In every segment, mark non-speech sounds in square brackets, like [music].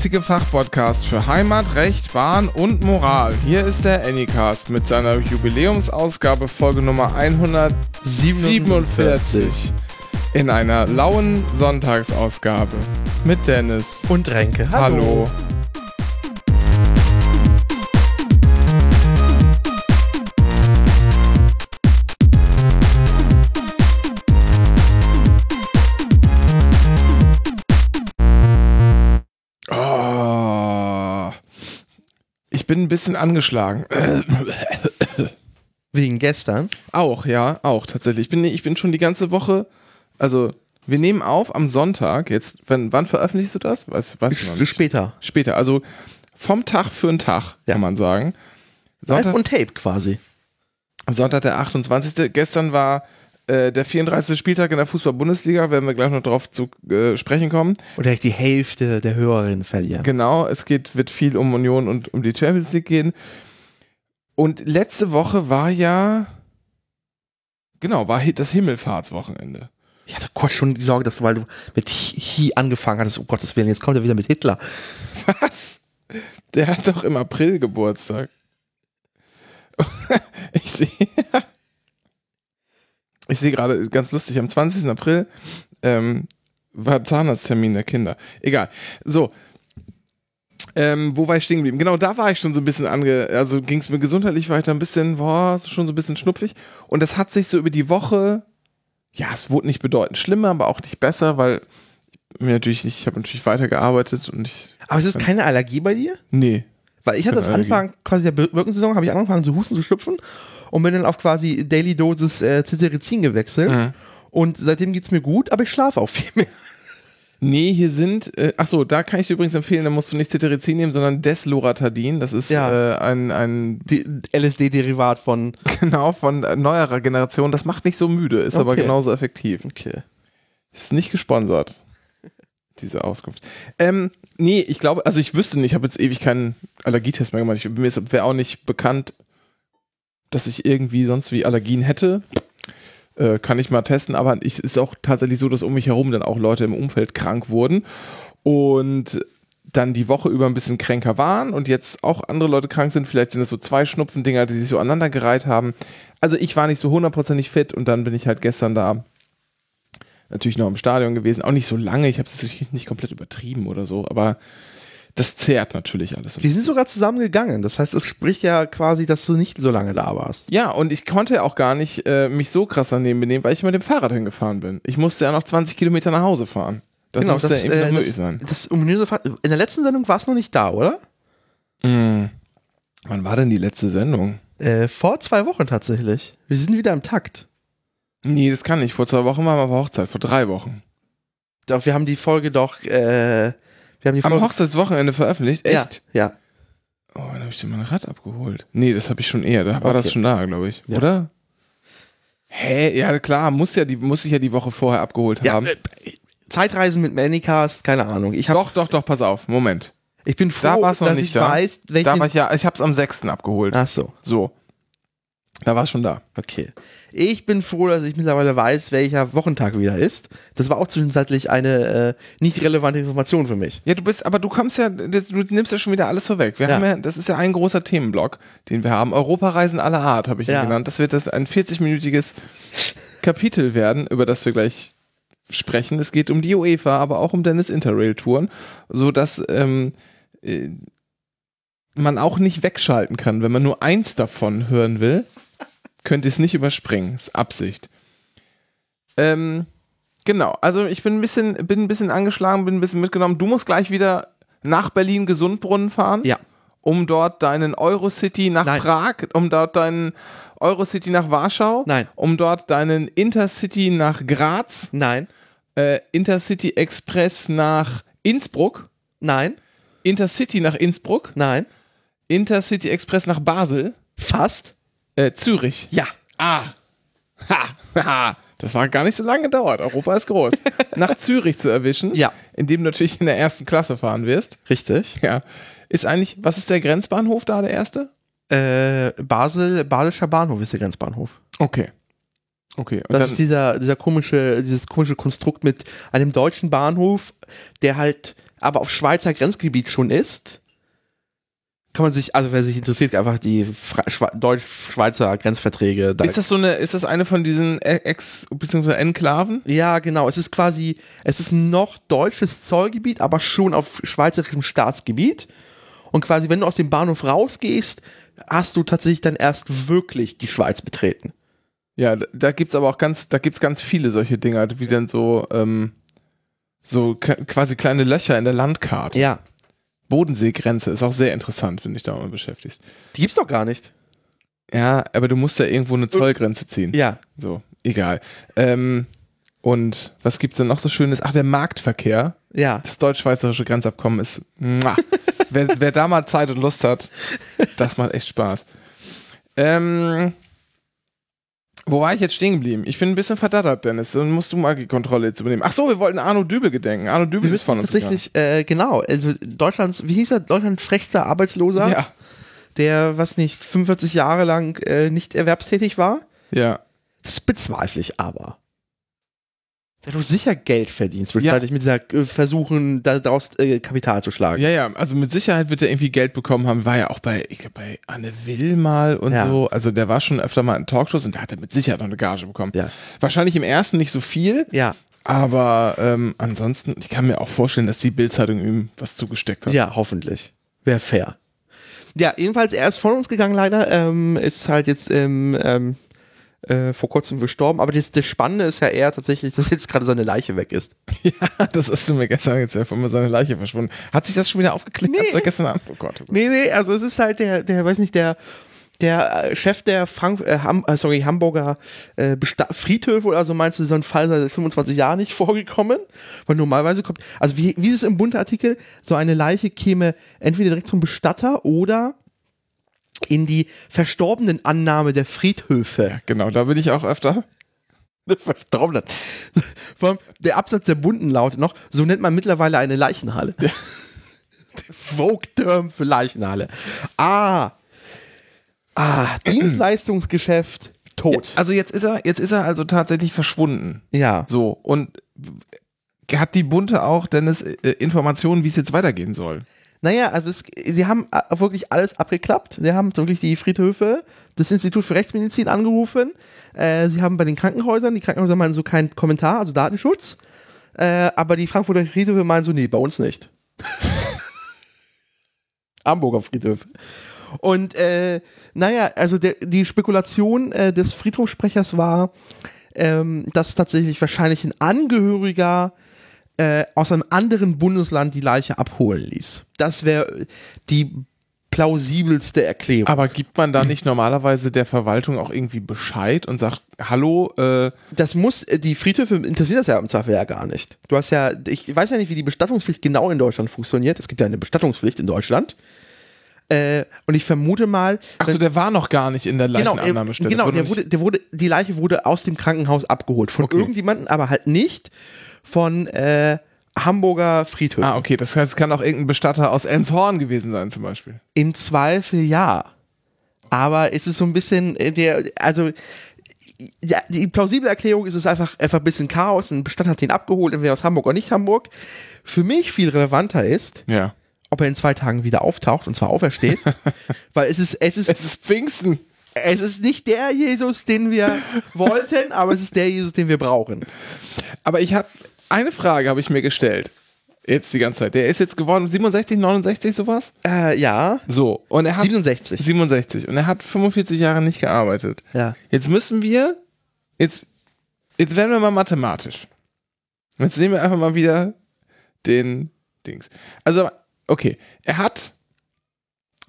einzige Fachpodcast für Heimat, Recht, Bahn und Moral. Hier ist der Anycast mit seiner Jubiläumsausgabe Folge Nummer 147 in einer lauen Sonntagsausgabe mit Dennis und Renke. Hallo. Hallo. Bin ein bisschen angeschlagen. [coughs] Wegen gestern? Auch, ja, auch tatsächlich. Ich bin, ich bin schon die ganze Woche, also wir nehmen auf am Sonntag, jetzt, wann, wann veröffentlichst du das? Weiß, weiß ich Später. Später, also vom Tag für einen Tag, ja. kann man sagen. Sonntag, Live und Tape quasi. Sonntag der 28. Gestern war äh, der 34. Spieltag in der Fußball-Bundesliga, werden wir gleich noch drauf zu äh, sprechen kommen. Und direkt die Hälfte der Hörerinnen verlieren. Genau, es geht, wird viel um Union und um die Champions League gehen. Und letzte Woche war ja, genau, war das Himmelfahrtswochenende. Ich hatte kurz schon die Sorge, dass du, weil du mit Hi angefangen hattest, oh Gottes Willen, jetzt kommt er wieder mit Hitler. Was? Der hat doch im April Geburtstag. [laughs] ich sehe. Ich sehe gerade ganz lustig, am 20. April ähm, war Zahnarzttermin der Kinder. Egal. So. Ähm, wo war ich stehen geblieben? Genau, da war ich schon so ein bisschen ange. Also ging es mir gesundheitlich weiter ein bisschen, boah, schon so ein bisschen schnupfig. Und das hat sich so über die Woche, ja, es wurde nicht bedeutend schlimmer, aber auch nicht besser, weil mir natürlich nicht, ich habe natürlich weitergearbeitet und ich. Aber es ist keine Allergie bei dir? Nee. Weil ich hatte das Anfang quasi der Birkensaison, habe ich angefangen zu husten, zu schlüpfen und bin dann auf quasi Daily Dosis äh, Cetirizin gewechselt. Mhm. Und seitdem geht es mir gut, aber ich schlafe auch viel mehr. Nee, hier sind, äh, ach so, da kann ich dir übrigens empfehlen, da musst du nicht Cetirizin nehmen, sondern Desloratadin. Das ist ja. äh, ein, ein LSD-Derivat von. [laughs] Genau, von neuerer Generation. Das macht nicht so müde, ist okay. aber genauso effektiv. Okay. Ist nicht gesponsert, diese Auskunft. Ähm, nee, ich glaube, also ich wüsste nicht, ich habe jetzt ewig keinen Allergietest mehr gemacht. Ich, mir wäre auch nicht bekannt, dass ich irgendwie sonst wie Allergien hätte. Äh, kann ich mal testen, aber es ist auch tatsächlich so, dass um mich herum dann auch Leute im Umfeld krank wurden und dann die Woche über ein bisschen kränker waren und jetzt auch andere Leute krank sind. Vielleicht sind es so zwei Schnupfendinger, die sich so aneinandergereiht haben. Also ich war nicht so hundertprozentig fit und dann bin ich halt gestern da natürlich noch im Stadion gewesen. Auch nicht so lange, ich habe es nicht komplett übertrieben oder so, aber das zehrt natürlich alles. Die sind sogar zusammengegangen. Das heißt, es spricht ja quasi, dass du nicht so lange da warst. Ja, und ich konnte auch gar nicht äh, mich so krass daneben benehmen, weil ich mit dem Fahrrad hingefahren bin. Ich musste ja noch 20 Kilometer nach Hause fahren. Das genau, musste das, ja eben äh, noch möglich sein. Das, in der letzten Sendung war es noch nicht da, oder? Mm. Wann war denn die letzte Sendung? Äh, vor zwei Wochen tatsächlich. Wir sind wieder im Takt. Nee, das kann nicht. Vor zwei Wochen waren wir auf Hochzeit, vor drei Wochen. Doch, wir haben die Folge doch äh, wir haben die Am Hochzeitswochenende veröffentlicht? Echt? Ja. ja. Oh, dann habe ich dir mein Rad abgeholt. Nee, das habe ich schon eher. Da war okay. das schon da, glaube ich. Ja. Oder? Hä? Ja, klar, muss ja die, muss ich ja die Woche vorher abgeholt ja, haben. Äh, Zeitreisen mit Manicast, keine Ahnung. Ich hab, doch, doch, doch, pass auf. Moment. Ich bin froh, da war's noch dass nicht ich da. weiß, Da war ich ja, ich hab's am 6. abgeholt. Ach so. So. Da war schon da. Okay. Ich bin froh, dass ich mittlerweile weiß, welcher Wochentag wieder ist. Das war auch zwischenzeitlich eine äh, nicht relevante Information für mich. Ja, du bist, aber du kommst ja, du nimmst ja schon wieder alles vorweg. Wir ja. haben ja, das ist ja ein großer Themenblock, den wir haben. Europareisen aller Art, habe ich ihn ja. genannt. Das wird das ein 40-minütiges Kapitel werden, über das wir gleich sprechen. Es geht um die UEFA, aber auch um Dennis Interrail-Touren, sodass ähm, äh, man auch nicht wegschalten kann, wenn man nur eins davon hören will könnt ihr es nicht überspringen. Das ist Absicht. Ähm, genau, also ich bin ein bisschen, bin ein bisschen angeschlagen, bin ein bisschen mitgenommen. Du musst gleich wieder nach Berlin Gesundbrunnen fahren. Ja. Um dort deinen Eurocity nach Nein. Prag, um dort deinen Eurocity nach Warschau. Nein. Um dort deinen Intercity nach Graz. Nein. Äh, Intercity Express nach Innsbruck. Nein. Intercity nach Innsbruck. Nein. Intercity Express nach Basel. Fast. Äh, Zürich. Ja. Ah. Ha. Ha. Das war gar nicht so lange gedauert. Europa ist groß. [laughs] Nach Zürich zu erwischen. Ja. Indem du natürlich in der ersten Klasse fahren wirst. Richtig. Ja. Ist eigentlich, was ist der Grenzbahnhof da, der erste? Äh, Basel, Badischer Bahnhof ist der Grenzbahnhof. Okay. Okay. Das ist dieser, dieser komische, dieses komische Konstrukt mit einem deutschen Bahnhof, der halt aber auf Schweizer Grenzgebiet schon ist, kann man sich, also wer sich interessiert, einfach die Deutsch-Schweizer Grenzverträge. Da ist das so eine, ist das eine von diesen Ex- bzw. Enklaven? Ja, genau. Es ist quasi, es ist noch deutsches Zollgebiet, aber schon auf schweizerischem Staatsgebiet. Und quasi, wenn du aus dem Bahnhof rausgehst, hast du tatsächlich dann erst wirklich die Schweiz betreten. Ja, da gibt's aber auch ganz, da gibt's ganz viele solche Dinger, wie dann so, ähm, so quasi kleine Löcher in der Landkarte. Ja. Bodenseegrenze ist auch sehr interessant, wenn du dich da mal beschäftigst. Die gibt's doch gar nicht. Ja, aber du musst ja irgendwo eine Zollgrenze ziehen. Ja. So, egal. Ähm, und was gibt's denn noch so Schönes? Ach, der Marktverkehr. Ja. Das deutsch-schweizerische Grenzabkommen ist. wer, wer da mal Zeit und Lust hat, [laughs] das macht echt Spaß. Ähm, wo war ich jetzt stehen geblieben? Ich bin ein bisschen verdattert, Dennis. Dann musst du mal die Kontrolle jetzt übernehmen. Ach so, wir wollten Arno Dübel gedenken. Arno Dübel wir ist von uns. Tatsächlich, äh, genau. Also Deutschlands, wie hieß er? Deutschlands frechster Arbeitsloser. Ja. Der, was nicht, 45 Jahre lang äh, nicht erwerbstätig war. Ja. Das bezweifle ich aber. Da du sicher Geld verdienst, würde ja. ich mit dieser äh, versuchen, daraus äh, Kapital zu schlagen. Ja, ja, also mit Sicherheit wird er irgendwie Geld bekommen haben. War ja auch bei, ich glaube, bei Anne Will mal und ja. so. Also der war schon öfter mal in Talkshows und da hat er mit Sicherheit noch eine Gage bekommen. Ja. Wahrscheinlich im ersten nicht so viel. Ja. Aber ähm, ansonsten, ich kann mir auch vorstellen, dass die Bildzeitung ihm was zugesteckt hat. Ja, hoffentlich. Wäre fair. Ja, jedenfalls, er ist von uns gegangen leider. Ähm, ist halt jetzt im ähm, äh, vor kurzem gestorben. Aber das, das, Spannende ist ja eher tatsächlich, dass jetzt gerade seine Leiche weg ist. [laughs] Ja, das hast du mir gestern erzählt, von mir seine Leiche verschwunden. Hat sich das schon wieder aufgeklärt? Nee. Gestern Abend? Oh Gott, oh Gott. Nee, nee, also es ist halt der, der, weiß nicht, der, der Chef der Frank äh, Ham äh, sorry, Hamburger äh, Friedhöfe oder so meinst du, so ein Fall seit 25 Jahren nicht [laughs] vorgekommen? Weil normalerweise kommt, also wie, wie ist es im bunte Artikel, so eine Leiche käme entweder direkt zum Bestatter oder in die verstorbenen Annahme der Friedhöfe. Ja, genau, da bin ich auch öfter. [laughs] Verstorbenen. Der Absatz der Bunten lautet noch, so nennt man mittlerweile eine Leichenhalle. Ja. der Vogue-Term für Leichenhalle. Ah. Ah, [clears throat] Dienstleistungsgeschäft, tot. Also jetzt ist er, jetzt ist er also tatsächlich verschwunden. Ja. So, und hat die Bunte auch, Dennis, äh, Informationen, wie es jetzt weitergehen soll? Naja, also es, sie haben äh, wirklich alles abgeklappt. Sie haben wirklich die Friedhöfe, das Institut für Rechtsmedizin angerufen. Äh, sie haben bei den Krankenhäusern, die Krankenhäuser meinen so keinen Kommentar, also Datenschutz. Äh, aber die Frankfurter Friedhöfe meinen so, nee, bei uns nicht. [laughs] Hamburger Friedhöfe. Und äh, naja, also der, die Spekulation äh, des Friedhofsprechers war, ähm, dass tatsächlich wahrscheinlich ein Angehöriger äh, aus einem anderen Bundesland die Leiche abholen ließ. Das wäre die plausibelste Erklärung. Aber gibt man da nicht normalerweise der Verwaltung auch irgendwie Bescheid und sagt, hallo? Äh das muss, äh, die Friedhöfe interessiert das ja im Zweifel ja gar nicht. Du hast ja, ich weiß ja nicht, wie die Bestattungspflicht genau in Deutschland funktioniert. Es gibt ja eine Bestattungspflicht in Deutschland. Äh, und ich vermute mal. Achso, der war noch gar nicht in der Leichenannahmestelle. Genau, genau der wurde, der wurde, die Leiche wurde aus dem Krankenhaus abgeholt. Von okay. irgendjemandem, aber halt nicht von äh, Hamburger Friedhöfen. Ah, okay. Das heißt, es kann auch irgendein Bestatter aus Elmshorn gewesen sein, zum Beispiel. Im Zweifel ja. Aber ist es so ein bisschen äh, der, also ja, die plausible Erklärung ist es einfach, einfach ein bisschen Chaos. Ein Bestatter hat ihn abgeholt, entweder aus Hamburg oder nicht Hamburg. Für mich viel relevanter ist, ja. ob er in zwei Tagen wieder auftaucht und zwar aufersteht. [laughs] weil es ist, es ist, es ist Pfingsten. Es ist nicht der Jesus, den wir [laughs] wollten, aber es ist der Jesus, den wir brauchen. Aber ich habe eine Frage habe ich mir gestellt. Jetzt die ganze Zeit. Der ist jetzt geworden 67, 69, sowas? Äh, ja. So. Und er hat. 67. 67. Und er hat 45 Jahre nicht gearbeitet. Ja. Jetzt müssen wir. Jetzt, jetzt werden wir mal mathematisch. Jetzt nehmen wir einfach mal wieder den Dings. Also, okay. Er hat,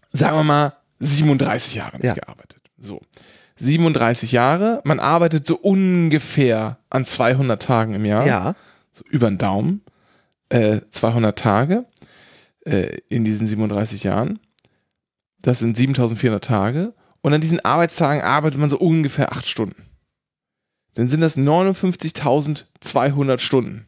sagen wir mal, 37 Jahre nicht ja. gearbeitet. So. 37 Jahre. Man arbeitet so ungefähr an 200 Tagen im Jahr. Ja so über den Daumen, äh, 200 Tage äh, in diesen 37 Jahren. Das sind 7400 Tage. Und an diesen Arbeitstagen arbeitet man so ungefähr 8 Stunden. Dann sind das 59.200 Stunden.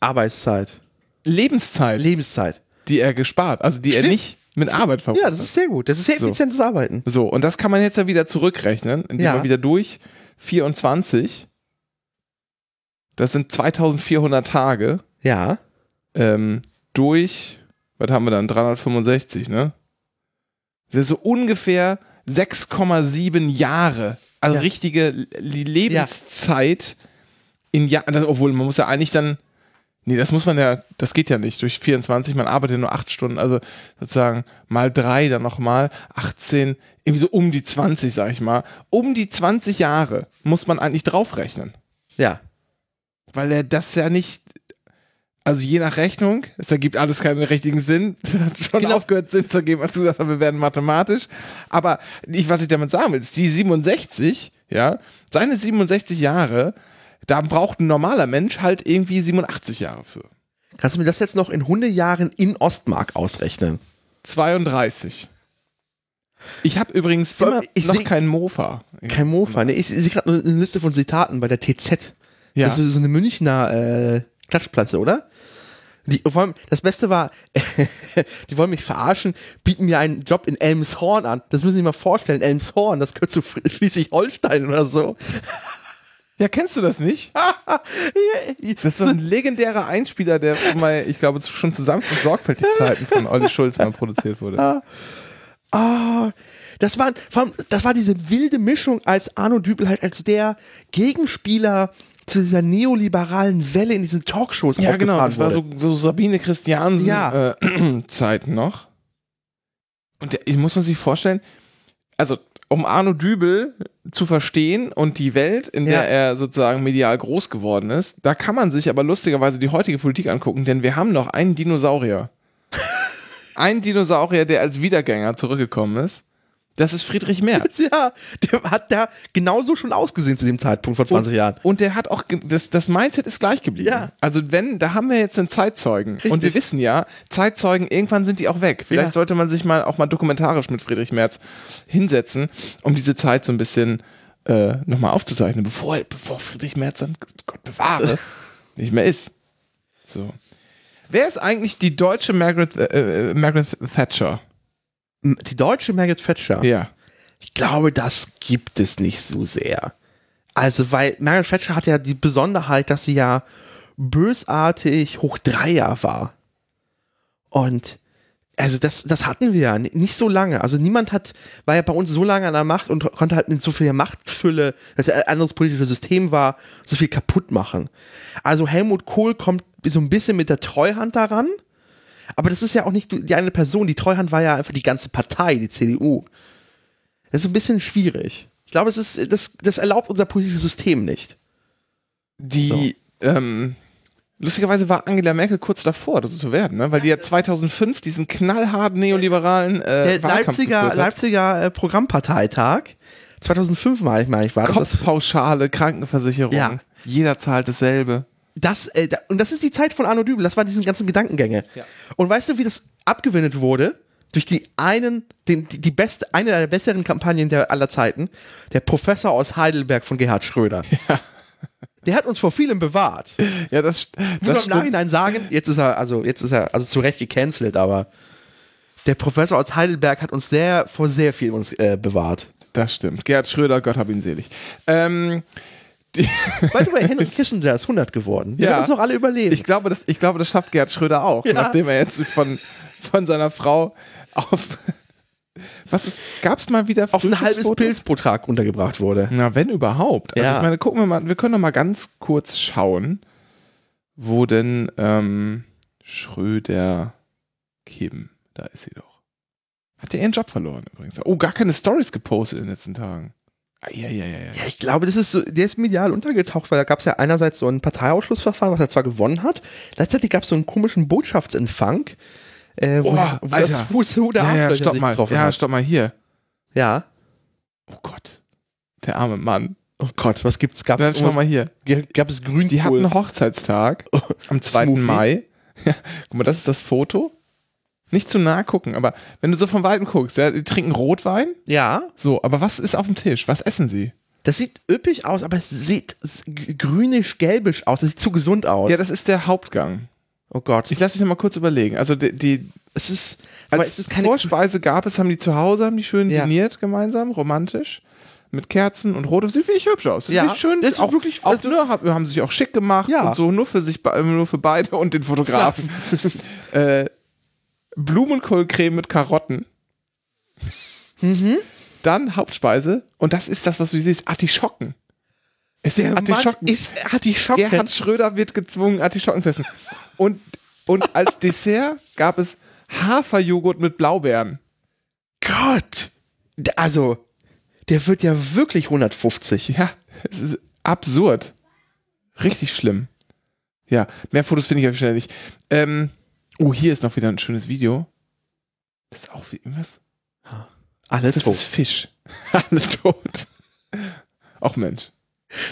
Arbeitszeit. Lebenszeit. Lebenszeit. Die er gespart, also die Stimmt. er nicht mit Arbeit verbringt. Ja, das ist sehr gut. Das ist sehr effizientes so. Arbeiten. So, und das kann man jetzt ja wieder zurückrechnen, indem ja. man wieder durch 24 das sind 2400 Tage. Ja. Ähm, durch, was haben wir dann, 365, ne? Das ist so ungefähr 6,7 Jahre. Also Ja. richtige Lebenszeit in Jahren, obwohl man muss ja eigentlich dann, nee, das muss man ja, das geht ja nicht durch 24, man arbeitet nur 8 Stunden, also sozusagen mal drei, dann nochmal 18, irgendwie so um die 20, sag ich mal. Um die 20 Jahre muss man eigentlich draufrechnen Ja. weil er das ja nicht, also je nach Rechnung, es ergibt alles keinen richtigen Sinn, [laughs] es hat schon Genau. aufgehört Sinn zu ergeben, als du gesagt hast, wir werden mathematisch, aber ich, was ich damit sagen will, ist die 67, ja, seine 67 Jahre, da braucht ein normaler Mensch halt irgendwie 87 Jahre für. Kannst du mir das jetzt noch in Hundejahren in Ostmark ausrechnen? 32. Ich habe übrigens immer ich noch keinen Mofa. Kein Mofa. Ne? Ich sehe gerade eine Liste von Zitaten bei der TZ. Ja. Das ist so eine Münchner äh, Klatschplatte, oder? Die, allem, das Beste war, [laughs] die wollen mich verarschen, bieten mir einen Job in Elmshorn an. Das müssen Sie sich mal vorstellen, Elmshorn, das gehört zu Schleswig-Holstein oder so. Ja, kennst du das nicht? [laughs] Das ist so ein legendärer Einspieler, der mal, ich glaube, schon zu sanft und sorgfältig Zeiten von Olli Schulz mal produziert wurde. Ah, das war, das war diese wilde Mischung, als Arno Dübel halt als der Gegenspieler zu dieser neoliberalen Welle in diesen Talkshows Ja, genau. Das war wurde. so, so Sabine Christiansen Ja. äh, [clears throat] Zeiten noch. Und der, ich muss man sich vorstellen, also um Arno Dübel zu verstehen und die Welt, in der Ja. er sozusagen medial groß geworden ist, da kann man sich aber lustigerweise die heutige Politik angucken, denn wir haben noch einen Dinosaurier. [laughs] einen Dinosaurier, der als Wiedergänger zurückgekommen ist. Das ist Friedrich Merz. [laughs] Ja, der hat da genauso schon ausgesehen zu dem Zeitpunkt vor 20 Jahren. Und der hat auch, das, das Mindset ist gleich geblieben. Ja. Also wenn, da haben wir jetzt einen Zeitzeugen. Und wir wissen ja, Zeitzeugen, irgendwann sind die auch weg. Vielleicht Ja. sollte man sich mal auch mal dokumentarisch mit Friedrich Merz hinsetzen, um diese Zeit so ein bisschen äh, nochmal aufzuzeichnen, bevor, bevor Friedrich Merz dann, Gott bewahre, [laughs] nicht mehr ist. So. Wer ist eigentlich die deutsche Margaret, äh, äh, Margaret Thatcher? Die deutsche Margaret Thatcher, Ja. ich glaube, das gibt es nicht so sehr. Also, weil Margaret Thatcher hat ja die Besonderheit, dass sie ja bösartig hoch Dreier war. Und also das, das hatten wir ja nicht so lange. Also niemand hat, war ja bei uns so lange an der Macht und konnte halt mit so viel Machtfülle, dass ein anderes politisches System war, so viel kaputt machen. Also Helmut Kohl kommt so ein bisschen mit der Treuhand daran. Aber das ist ja auch nicht die eine Person. Die Treuhand war ja einfach die ganze Partei, die CDU. Das ist ein bisschen schwierig. Ich glaube, es ist, das, das erlaubt unser politisches System nicht. Die, ähm, lustigerweise war Angela Merkel kurz davor, das zu werden, ne? weil die ja 2005 diesen knallharten neoliberalen äh, Der Leipziger. Leipziger äh, Programmparteitag, 2005 mal, ich meine, ich war das. Kopfpauschale, Krankenversicherung, Ja. jeder zahlt dasselbe. Das, äh, und das ist die Zeit von Arno Dübel, das waren diese ganzen Gedankengänge. Und weißt du, wie das abgewendet wurde? Durch die einen, den, die, die beste, eine der besseren Kampagnen der aller Zeiten, der Professor aus Heidelberg von Gerhard Schröder. [laughs] Der hat uns vor vielem bewahrt. Ja, das, das im stimmt. Nachhinein sagen, jetzt ist er, also jetzt ist er, also zu Recht gecancelt, aber der Professor aus Heidelberg hat uns sehr, vor sehr viel uns äh, bewahrt. Das stimmt. Gerhard Schröder, Gott hab ihn selig. Ähm, die, [laughs] By the way, Henry [laughs] Kissinger ist 100 geworden. Wir Ja. werden uns noch alle überleben. ich, glaube, das, ich glaube, das schafft Gerhard Schröder auch, Ja. nachdem er jetzt von, von seiner Frau auf. [laughs] Was ist, gab es mal wieder auf ein halbes? Pilz pro Tag runtergebracht wurde. Na, wenn überhaupt. Also Ja. ich meine, gucken wir mal, wir können doch mal ganz kurz schauen, wo denn ähm, Schröder Kim, da ist sie doch. Hat der ihren Job verloren übrigens. Oh, gar keine Stories gepostet in den letzten Tagen. Ah, ja, ja, ja, ja. Ja, ich glaube, das ist so, der ist medial untergetaucht, weil da gab es ja einerseits so ein Parteiausschlussverfahren, was er zwar gewonnen hat, gleichzeitig gab es so einen komischen Botschaftsempfang, äh, wo, Boah, wo Alter. das Fuß der Ja, ja, stopp mal. Ja, hat. stopp mal hier. Ja. Oh Gott. Der arme Mann. Oh Gott, was gibt's? Gab's Dann schau mal hier. gab es Grünkohl? Die hatten Hochzeitstag am 2. Smoothie. Mai. [laughs] Ja, guck mal, das ist das Foto. Nicht zu nah gucken, aber wenn du so von Weitem guckst, ja, die trinken Rotwein. Ja, So, aber was ist auf dem Tisch? Was essen sie? das sieht üppig aus, aber es sieht grünisch-gelbisch aus. Das sieht zu gesund aus. Ja, das ist der Hauptgang. oh Gott. Ich lasse dich noch mal kurz überlegen. Also die, die es ist, als es ist keine Vorspeise gab es, haben die zu Hause, haben die schön Ja. diniert gemeinsam, romantisch. Mit Kerzen und Rot. Sieht wirklich hübsch aus. Sieht Ja, schön. das ist auch, wirklich- auch, ne, haben, haben sich auch schick gemacht Ja. und so, nur für sich, nur für beide und den Fotografen. [laughs] Äh, Blumenkohlcreme mit Karotten. Mhm. Dann Hauptspeise. Und das ist das, was du siehst, Artischocken. Es sind Artischocken. Ist Artischocken. Gerhard Schröder wird gezwungen, Artischocken zu essen. Und, und als Dessert gab es Haferjoghurt mit Blaubeeren. Gott. Also, der wird ja wirklich 150. Ja, es ist absurd. Richtig schlimm. Ja, mehr Fotos finde ich aber schnell nicht. Ähm, oh, hier ist noch wieder ein schönes Video. Das ist auch wie irgendwas. Alle Das tot. ist Fisch. [laughs] Alle tot. Ach Mensch.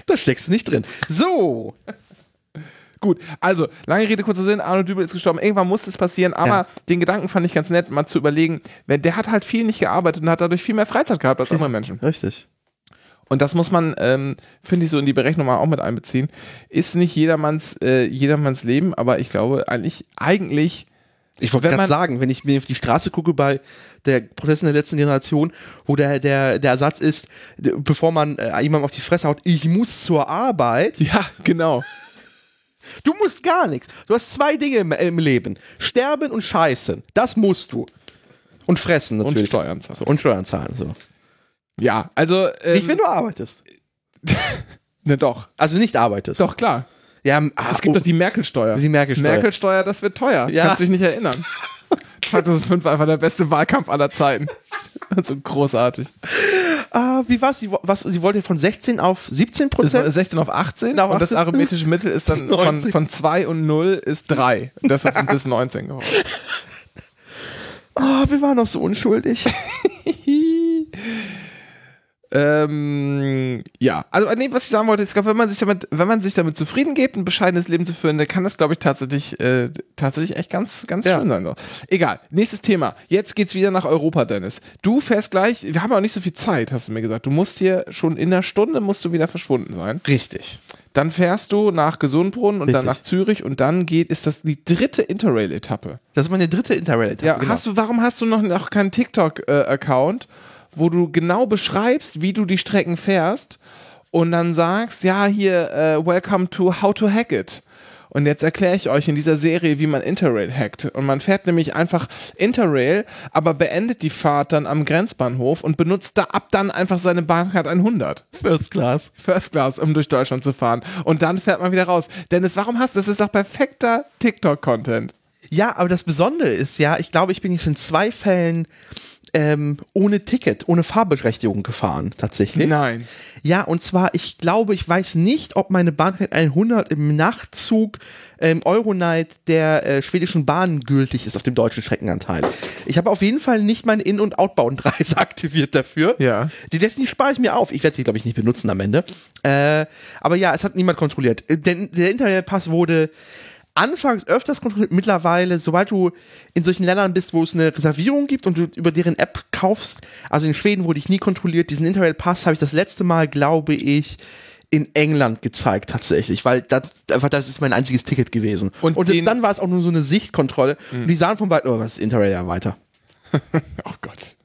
da steckst du nicht drin. So. [laughs] Gut, also, lange Rede, kurzer Sinn, Arno Dübel ist gestorben. Irgendwann muss es passieren, aber Ja. den Gedanken fand ich ganz nett, mal zu überlegen, wenn der hat halt viel nicht gearbeitet und hat dadurch viel mehr Freizeit gehabt als andere Menschen. Richtig. Und das muss man, ähm, finde ich, so in die Berechnung mal auch mit einbeziehen. Ist nicht jedermanns, äh, jedermanns Leben, aber ich glaube, eigentlich, eigentlich, Ich wollte gerade sagen, wenn ich mir auf die Straße gucke bei der Protesten der letzten Generation, wo der, der, der Ersatz ist, bevor man äh, jemandem auf die Fresse haut, ich muss zur Arbeit. ja, genau. Du musst gar nichts. Du hast zwei Dinge im, im Leben. Sterben und scheißen. Das musst du. Und fressen Und natürlich. Steuern zahlen. So, und Steuern zahlen. So. Ja, also, ähm, Nicht, wenn du arbeitest. [laughs] ne, doch. Also nicht arbeitest. Doch, klar. Ja, ah, Es gibt oh, doch die Merkel-Steuer. Die Merkel-Steuer. Merkel-Steuer, das wird teuer. Ja. Kannst dich nicht erinnern. [laughs] 2005 war einfach der beste Wahlkampf aller Zeiten. [laughs] Also großartig. ah, wie war's? Sie, was, sie wollte von 16 auf 17 Das war Prozent? 16 auf 18 Auf und das 18. arithmetische Mittel ist dann von, 90. von 2 und 0 ist 3. Deshalb sind das 19 geworden. Oh, wir waren noch so unschuldig. Ähm, ja, also nee, was ich sagen wollte, ist, ich glaube, wenn man sich damit, wenn man sich damit zufrieden gibt, ein bescheidenes Leben zu führen, dann kann das, glaube ich, tatsächlich, äh, tatsächlich echt ganz, ganz Ja. schön sein. So. Egal, nächstes Thema. Jetzt geht's wieder nach Europa, Dennis. Du fährst gleich, wir haben auch nicht so viel Zeit, hast du mir gesagt. Du musst hier schon in einer Stunde musst du wieder verschwunden sein. Richtig. Dann fährst du nach Gesundbrunnen und dann Richtig. nach Zürich und dann geht, ist das die dritte Interrail-Etappe. Das ist meine dritte Interrail-Etappe. Ja, genau. hast du, warum hast du noch, noch keinen TikTok-Account, wo du genau beschreibst, wie du die Strecken fährst und dann sagst, ja, hier, äh, welcome to How to Hack It. Und jetzt erkläre ich euch in dieser Serie, wie man Interrail hackt. Und man fährt nämlich einfach Interrail, aber beendet die Fahrt dann am Grenzbahnhof und benutzt da ab dann einfach seine Bahncard 100. First Class. First Class, um durch Deutschland zu fahren. Und dann fährt man wieder raus. Dennis, warum hast du das? Das ist doch perfekter TikTok-Content. Ja, aber das Besondere ist ja, ich glaube, ich bin jetzt in zwei Fällen ähm, ohne Ticket, ohne Fahrberechtigung gefahren, tatsächlich. Nein. Ja, und zwar, ich glaube, ich weiß nicht, ob meine Bahncard 100 im Nachtzug ähm, Euronight der äh, schwedischen Bahn gültig ist auf dem deutschen Streckenanteil. Ich habe auf jeden Fall nicht meine In- und Outbound-Reise [laughs] aktiviert dafür. Ja. Die, die spare ich mir auf. Ich werde sie, glaube ich, nicht benutzen am Ende. Äh, aber ja, es hat niemand kontrolliert. Äh, Denn der Internetpass wurde anfangs öfters kontrolliert. Mittlerweile, sobald du in solchen Ländern bist, wo es eine Reservierung gibt und du über deren App kaufst, also in Schweden wurde ich nie kontrolliert. Diesen Interrail-Pass habe ich das letzte Mal, glaube ich, in England gezeigt tatsächlich, weil das, einfach das ist mein einziges Ticket gewesen. Und Und, selbst dann war es auch nur so eine Sichtkontrolle und die sahen von weit, oh, was ist Interrail ja weiter. [laughs] Oh Gott.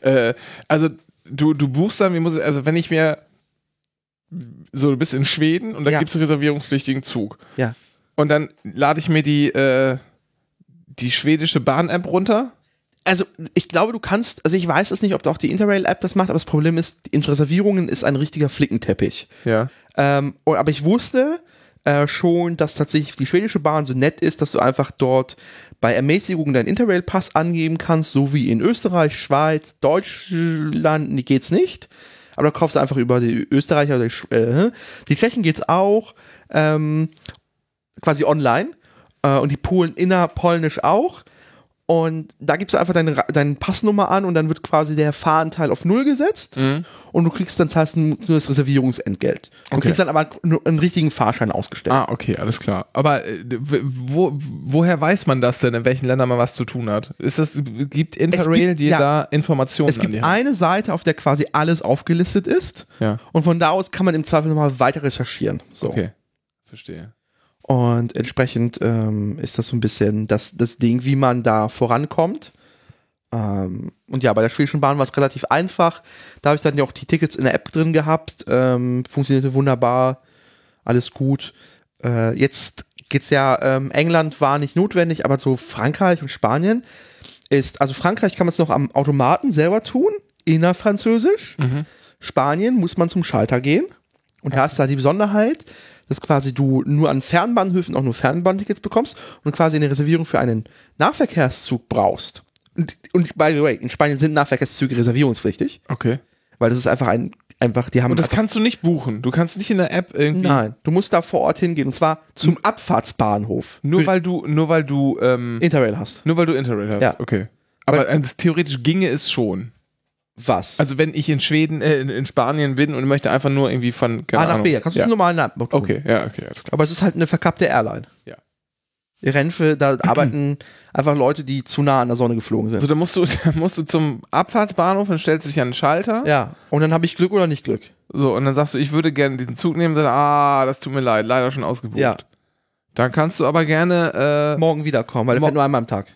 Äh, also du, du buchst dann, wie muss ich, also wenn ich mir so, du bist in Schweden und da Ja. gibt es einen reservierungspflichtigen Zug. Ja. Und dann lade ich mir die, äh, die schwedische Bahn-App runter. also ich glaube, du kannst, also ich weiß es nicht, ob auch die Interrail-App das macht, aber das Problem ist, in Reservierungen ist ein richtiger Flickenteppich. Ja. Ähm, aber ich wusste äh, schon, dass tatsächlich die schwedische Bahn so nett ist, dass du einfach dort bei Ermäßigung deinen Interrail-Pass angeben kannst, so wie in Österreich, Schweiz, Deutschland, nee, geht's nicht. Aber da kaufst du einfach über die Österreicher oder die, äh, die Tschechen geht's auch, ähm, quasi online. Äh, und die Polen innerpolnisch auch. Und da gibst du einfach deine, deine Passnummer an und dann wird quasi der Fahranteil auf Null gesetzt und du kriegst dann zahlst nur das Reservierungsentgelt. Du Okay. kriegst dann aber nur einen richtigen Fahrschein ausgestellt. Ah, okay, alles klar. Aber äh, wo, woher weiß man das denn, in welchen Ländern man was zu tun hat? Ist das, gibt Interrail gibt- dir ja. da Informationen es gibt eine Seite, auf der quasi alles aufgelistet ist Ja. und von da aus kann man im Zweifel nochmal weiter recherchieren. So. Okay. Verstehe. Und entsprechend ähm, ist das so ein bisschen das, das Ding, wie man da vorankommt. Ähm, und ja, bei der schwedischen Bahn war es relativ einfach. Da habe ich dann ja auch die Tickets in der App drin gehabt. Ähm, funktionierte wunderbar. Alles gut. Äh, jetzt geht's ja, ähm, England war nicht notwendig, aber so Frankreich und Spanien ist, also Frankreich kann man es noch am Automaten selber tun, innerfranzösisch. Spanien muss man zum Schalter gehen. Und da ist da die Besonderheit, dass quasi du nur an Fernbahnhöfen auch nur Fernbahntickets bekommst und quasi eine Reservierung für einen Nahverkehrszug brauchst. Und, und by the way, in Spanien sind Nahverkehrszüge reservierungspflichtig, Okay. weil das ist einfach ein, einfach, die haben Und das kannst du nicht buchen. Du kannst nicht in der App irgendwie. Nein, du musst da vor Ort hingehen und zwar zum Abfahrtsbahnhof. Nur weil du, nur weil du, ähm, Interrail hast. nur weil du Interrail hast. Ja. Okay. Aber äh, theoretisch ginge es schon. Was? Also wenn ich in Schweden, äh, in, Spanien bin und möchte einfach nur irgendwie von keine A nach Ahnung. B, kannst du ja. normal nach Okay, ja, okay, alles klar. Aber es ist halt eine verkappte Airline. Ja. Die Renfe, da arbeiten [clears throat] einfach Leute, die zu nah an der Sonne geflogen sind. Also da musst du, [laughs] da musst du zum Abfahrtsbahnhof und stellst dich an den Schalter. ja, und dann habe ich Glück oder nicht Glück. So, und dann sagst du, ich würde gerne diesen Zug nehmen. Dann, ah, das tut mir leid, leider schon ausgebucht. Ja. Dann kannst du aber gerne, äh, Morgen wiederkommen, weil der Mo- fährt nur einmal am Tag.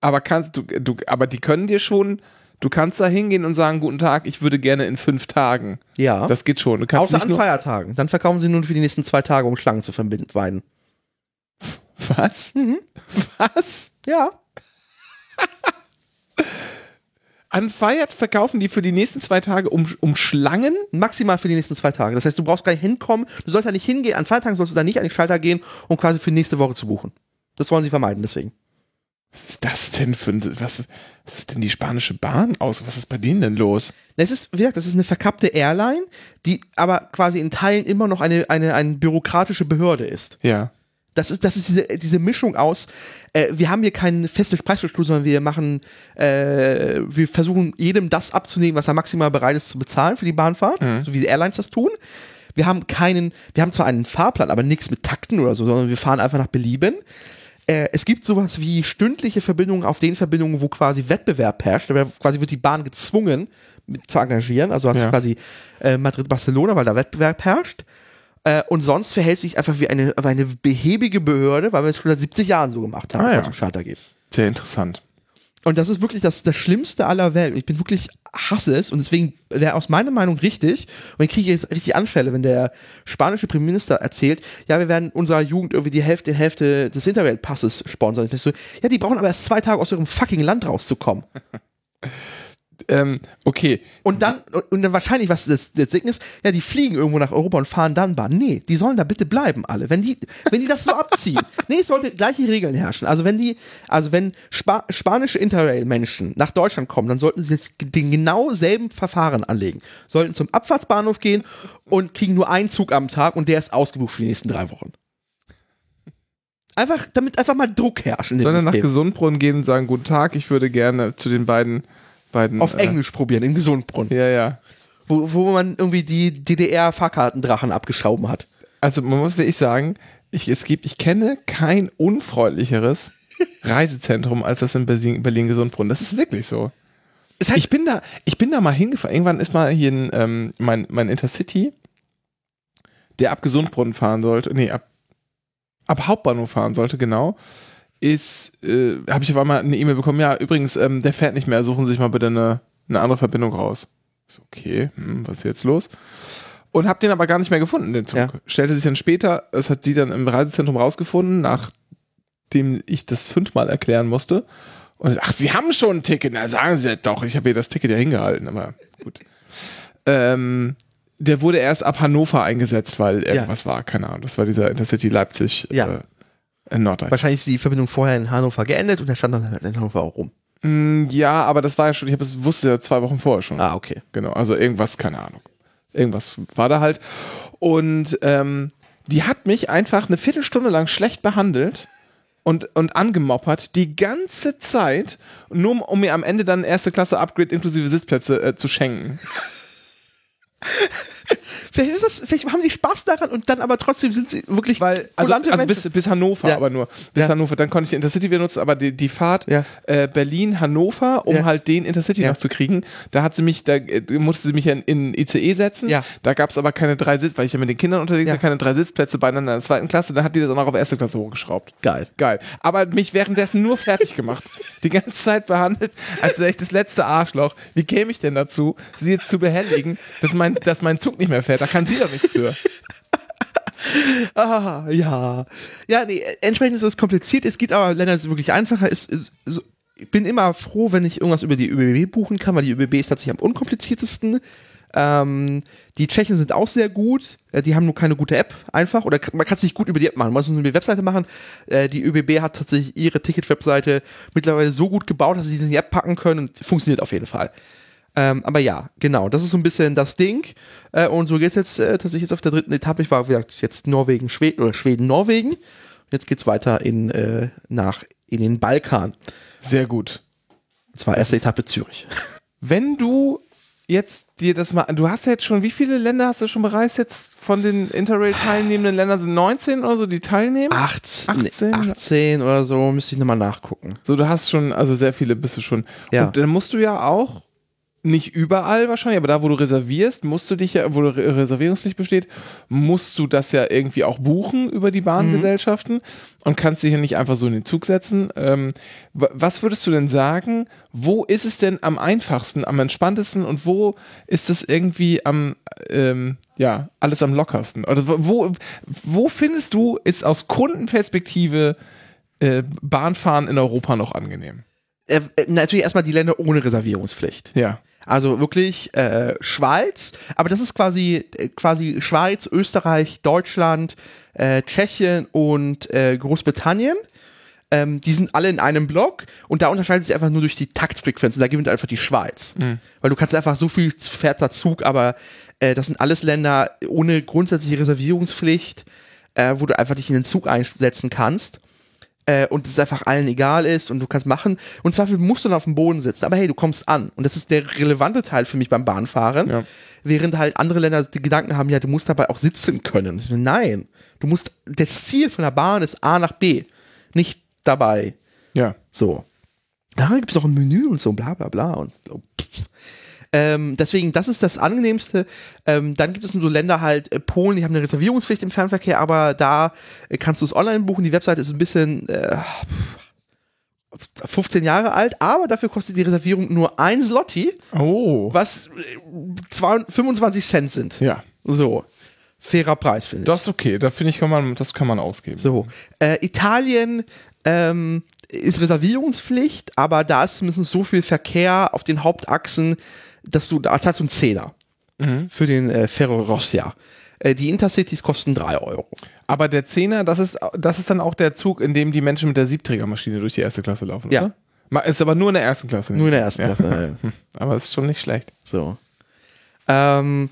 aber kannst du, du, aber die können dir schon, du kannst da hingehen und sagen, guten Tag, ich würde gerne in fünf Tagen. Ja. Das geht schon. Du kannst Außer an Feiertagen. Dann verkaufen sie nur für die nächsten zwei Tage, um Schlangen zu verbinden, weiden. Was? Mhm. Was? Ja. [laughs] An Feiert verkaufen die für die nächsten zwei Tage um, um Schlangen? Maximal für die nächsten zwei Tage. Das heißt, du brauchst gar nicht hinkommen. Du sollst da nicht hingehen. An Feiertagen sollst du da nicht an den Schalter gehen, um quasi für nächste Woche zu buchen. Das wollen sie vermeiden, deswegen. Was ist das denn für ein, was, was ist denn die spanische Bahn aus? Was ist bei denen denn los? Es ist, wie gesagt, das ist eine verkappte Airline, die aber quasi in Teilen immer noch eine, eine, eine bürokratische Behörde ist. Ja. Das ist, das ist diese, diese Mischung aus, äh, wir haben hier keine feste Preisstruktur, sondern wir machen, äh, wir versuchen jedem das abzunehmen, was er maximal bereit ist zu bezahlen für die Bahnfahrt, so wie die Airlines das tun. Wir haben keinen, wir haben zwar einen Fahrplan, aber nichts mit Takten oder so, sondern wir fahren einfach nach Belieben. Äh, es gibt sowas wie stündliche Verbindungen auf den Verbindungen, wo quasi Wettbewerb herrscht. Da wird- quasi wird die Bahn gezwungen mit, zu engagieren. Also hast Ja. du quasi äh, Madrid-Barcelona, weil da Wettbewerb herrscht. Äh, und sonst verhält sich einfach wie eine, wie eine behäbige Behörde, weil wir es schon seit 70 Jahren so gemacht haben, Ah, ja. man zum Schalter geht. Sehr interessant. Und das ist wirklich das, das Schlimmste aller Welt. Ich bin wirklich hasse es und deswegen wäre aus meiner Meinung richtig, und ich kriege jetzt richtig Anfälle, wenn der spanische Premierminister erzählt, ja, wir werden unserer Jugend irgendwie die Hälfte, die Hälfte des Interrail-Passes sponsern. Ich so, ja, die brauchen aber erst zwei Tage aus ihrem fucking Land rauszukommen. [laughs] Ähm, okay. Und dann, und dann wahrscheinlich, was das, das Ding ist, ja, die fliegen irgendwo nach Europa und fahren dann Bahn. Nee, die sollen da bitte bleiben, alle. Wenn die, wenn die das so abziehen. [laughs] Nee, es sollte gleiche Regeln herrschen. Also wenn die, also wenn Spa spanische Interrail-Menschen nach Deutschland kommen, dann sollten sie jetzt den genau selben Verfahren anlegen. Sollten zum Abfahrtsbahnhof gehen und kriegen nur einen Zug am Tag und der ist ausgebucht für die nächsten drei Wochen. Einfach, damit einfach mal Druck herrscht dem Sollen wir nach. Gesundbrunnen gehen und sagen, guten Tag, ich würde gerne zu den beiden, beiden. Auf äh, Englisch probieren, in Gesundbrunnen. Ja, ja. Wo, wo man irgendwie die DDR-Fahrkartendrachen abgeschrauben hat. Also man muss wirklich sagen, ich, es gibt, ich kenne kein unfreundlicheres [laughs] Reisezentrum als das in Berlin, Berlin Gesundbrunnen. Das ist wirklich so. Hat, Ich bin da, ich bin da mal hingefahren. Irgendwann ist mal hier ein, ähm, mein, mein Intercity, der ab Gesundbrunnen fahren sollte, nee, ab, ab Hauptbahnhof fahren sollte, genau, ist, äh, habe ich auf einmal eine E-Mail bekommen, ja, übrigens, ähm, der fährt nicht mehr, suchen Sie sich mal bitte eine, eine andere Verbindung raus. Ich so, okay, hm, was ist jetzt los? Und habe den aber gar nicht mehr gefunden, den Zug. Ja. Stellte sich dann später, das hat die dann im Reisezentrum rausgefunden, nachdem ich das fünfmal erklären musste. Und ach, Sie haben schon ein Ticket. Na, sagen Sie doch, ich habe hier das Ticket ja hingehalten, aber gut. Ähm, der wurde erst ab Hannover eingesetzt, weil irgendwas war, keine Ahnung. Das war dieser Intercity Leipzig Ja. äh, in Nordrhein. Wahrscheinlich ist die Verbindung vorher in Hannover geendet und der stand dann halt in Hannover auch rum. Mm, Ja, aber das war ja schon, ich habe es wusste ja zwei Wochen vorher schon. Ah, okay. Genau, also irgendwas, keine Ahnung. Irgendwas war da halt. Und ähm, die hat mich einfach eine Viertelstunde lang schlecht behandelt und, und angemoppert, die ganze Zeit, nur um, um mir am Ende dann erste Klasse Upgrade inklusive Sitzplätze äh, zu schenken. [laughs] Vielleicht ist das, vielleicht haben die Spaß daran und dann aber trotzdem sind sie wirklich Weil, also, also bis, bis Hannover, Ja. aber nur. Bis Ja. Hannover. Dann konnte ich Intercity wieder nutzen, aber die, die Fahrt Ja. äh, Berlin-Hannover, um Ja. halt den Intercity noch zu kriegen, da hat sie mich, da äh, musste sie mich in, in ICE setzen. Da gab es aber keine drei Sitz, weil ich ja mit den Kindern unterwegs war, keine drei Sitzplätze beieinander in der zweiten Klasse. Dann hat die das auch noch auf erste Klasse hochgeschraubt. Geil. Geil. Aber mich währenddessen nur fertig gemacht. [laughs] Die ganze Zeit behandelt, als wäre ich das letzte Arschloch. Wie käme ich denn dazu, sie jetzt zu behelligen, dass mein, dass mein Zug nicht mehr fährt? Da kann sie doch nichts für. [laughs] ah, ja. Ja, nee, entsprechend ist es kompliziert. Es gibt aber Länder, es wirklich einfacher. ist so, ich bin immer froh, wenn ich irgendwas über die ÖBB buchen kann, weil die ÖBB ist tatsächlich am unkompliziertesten. Ähm, die Tschechen sind auch sehr gut. Äh, die haben nur keine gute App einfach. Oder man kann es nicht gut über die App machen. Man muss nur eine Webseite machen. Äh, die ÖBB hat tatsächlich ihre Ticket-Webseite mittlerweile so gut gebaut, dass sie in die App packen können und funktioniert auf jeden Fall. Ähm, aber ja, genau, das ist so ein bisschen das Ding. Äh, und so geht es jetzt äh, tatsächlich jetzt auf der dritten Etappe. Ich war, wie gesagt, jetzt Norwegen, Schweden oder Schweden, Norwegen. Jetzt geht es weiter in, äh, nach, in den Balkan. Sehr gut. Und zwar erste Etappe Zürich. [laughs] Wenn du jetzt dir das mal, du hast ja jetzt schon, wie viele Länder hast du schon bereist jetzt von den Interrail teilnehmenden Ländern? Sind 19 oder so, die teilnehmen? 18, 18? 18 oder so, müsste ich nochmal nachgucken. So, du hast schon, also sehr viele bist du schon. Ja. Und dann musst du ja auch, nicht überall wahrscheinlich, aber da, wo du reservierst, musst du dich ja, wo Re- Reservierungspflicht besteht, musst du das ja irgendwie auch buchen über die Bahngesellschaften und kannst dich ja nicht einfach so in den Zug setzen. Ähm, wa- was würdest du denn sagen, wo ist es denn am einfachsten, am entspanntesten und wo ist es irgendwie am, ähm, ja, alles am lockersten? Oder wo- wo, wo findest du, ist aus Kundenperspektive äh, Bahnfahren in Europa noch angenehm? Äh, äh, natürlich erstmal die Länder ohne Reservierungspflicht. Ja. Also wirklich äh, Schweiz, aber das ist quasi äh, quasi Schweiz, Österreich, Deutschland, äh, Tschechien und äh, Großbritannien. Ähm, die sind alle in einem Block und da unterscheidet sich einfach nur durch die Taktfrequenz und da gewinnt einfach die Schweiz. Weil du kannst einfach so viel fährt der Zug, aber äh, das sind alles Länder ohne grundsätzliche Reservierungspflicht, äh, wo du einfach dich in den Zug einsetzen kannst äh, und es einfach allen egal ist und du kannst machen. Und zwar musst du dann auf dem Boden sitzen, aber hey, du kommst an. Und das ist der relevante Teil für mich beim Bahnfahren. Ja. Während halt andere Länder die Gedanken haben, ja, du musst dabei auch sitzen können. Nein, du musst, das Ziel von der Bahn ist A nach B, nicht dabei. Ja. So. Da gibt es noch ein Menü und so, bla bla bla. Und so. Ähm, deswegen, das ist das Angenehmste. Ähm, dann gibt es nur so Länder halt, äh, Polen, die haben eine Reservierungspflicht im Fernverkehr, aber da äh, kannst du es online buchen. Die Webseite ist ein bisschen äh, 15 Jahre alt, aber dafür kostet die Reservierung nur ein Slotti, Oh. was äh, zwei- 25 Cent sind. Ja. So. Fairer Preis, finde ich. Das ist okay. Da finde ich, kann man, das kann man ausgeben. So. Äh, Italien ähm, ist Reservierungspflicht, aber da ist zumindest so viel Verkehr auf den Hauptachsen, dass du, da zahlst du einen Zehner für den äh, Ferro Rossa. Äh, die Intercities kosten 3 Euro. Aber der Zehner, das ist, das ist dann auch der Zug, in dem die Menschen mit der Siebträgermaschine durch die erste Klasse laufen, Ja. oder? Ist aber nur in der ersten Klasse. Nur in der ersten Ja. Klasse. [laughs] Aber ist schon nicht schlecht. So. Ähm,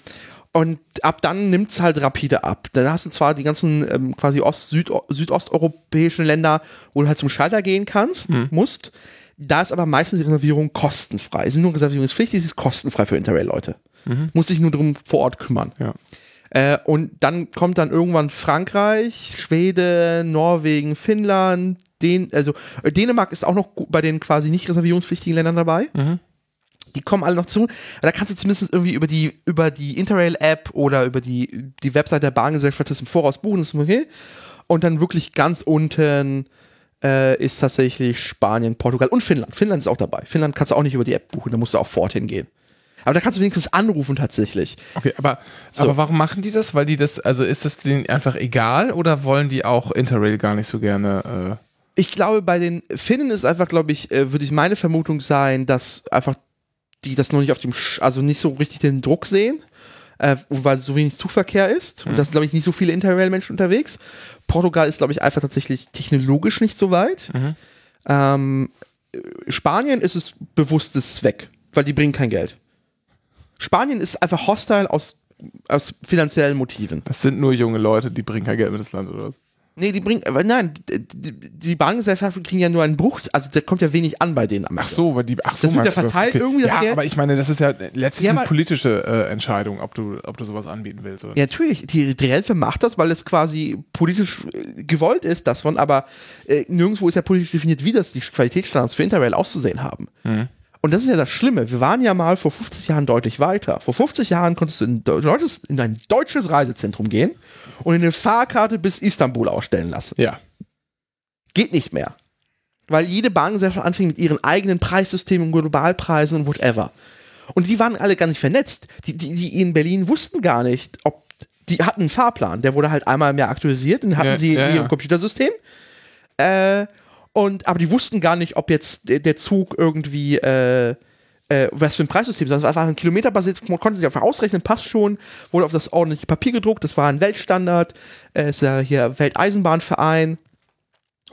und ab dann nimmt es halt rapide ab. Dann hast du zwar die ganzen ähm, quasi Ost-, Süd südosteuropäischen Länder, wo du halt zum Schalter gehen kannst, musst. Da ist aber meistens die Reservierung kostenfrei. Es sind nur reservierungspflichtig, es ist kostenfrei für Interrail-Leute. Muss sich nur drum vor Ort kümmern. Ja. Äh, und dann kommt dann irgendwann Frankreich, Schweden, Norwegen, Finnland, den, also äh, Dänemark ist auch noch bei den quasi nicht reservierungspflichtigen Ländern dabei. Die kommen alle noch zu. Da kannst du zumindest irgendwie über die, über die Interrail-App oder über die, die Website der Bahngesellschaft das im Voraus buchen, das ist okay. Und dann wirklich ganz unten äh, ist tatsächlich Spanien, Portugal und Finnland. Finnland ist auch dabei. Finnland kannst du auch nicht über die App buchen, da musst du auch vor Ort hingehen. Aber da kannst du wenigstens anrufen tatsächlich. Okay, aber, aber warum machen die das? Weil die das, also ist das denen einfach egal oder wollen die auch Interrail gar nicht so gerne? Ich glaube, bei den Finnen ist einfach, glaube ich, äh, würde ich meine Vermutung sein, dass einfach die das noch nicht auf dem, Sch also nicht so richtig den Druck sehen, äh, weil so wenig Zugverkehr ist. Und da sind, glaube ich, nicht so viele Interrail-Menschen unterwegs. Portugal ist, glaube ich, einfach tatsächlich technologisch nicht so weit. Ähm, äh, Spanien ist es bewusstes weg, weil die bringen kein Geld. Spanien ist einfach hostile aus, aus finanziellen Motiven. Das sind nur junge Leute, die bringen kein Geld mit ins Land oder was? Nee, die bringen, aber nein, die, die Bahngesellschaften kriegen ja nur einen Bruch, also da kommt ja wenig an bei denen am Ach so, weil die, ach so, Das wird ja verteilt irgendwie, das Ja, aber ich meine, das ist ja letztlich Ja, eine politische äh, Entscheidung, ob du, ob du sowas anbieten willst. Oder? Ja, natürlich, die, die Relfe macht das, weil es quasi politisch äh, gewollt ist, das von, aber äh, nirgendwo ist ja politisch definiert, wie das die Qualitätsstandards für Interrail auszusehen haben. Und das ist ja das Schlimme. Wir waren ja mal vor 50 Jahren deutlich weiter. Vor 50 Jahren konntest du in, Deu- deutsches, in ein deutsches Reisezentrum gehen und eine Fahrkarte bis Istanbul ausstellen lassen. Ja. Geht nicht mehr. Weil jede Bahngesellschaft anfing mit ihren eigenen Preissystemen, Globalpreisen und whatever. Und die waren alle gar nicht vernetzt. Die, die, die in Berlin wussten gar nicht, ob die hatten einen Fahrplan, der wurde halt einmal im Jahr aktualisiert, den hatten Ja, sie ja, in ihrem ja. Computersystem. Äh, und, aber die wussten gar nicht, ob jetzt der, der Zug irgendwie, äh, äh, was für ein Preissystem, sondern es war einfach ein kilometerbasiert, man konnte sich einfach ausrechnen, passt schon, wurde auf das ordentliche Papier gedruckt, das war ein Weltstandard, äh, ist ja hier Welteisenbahnverein.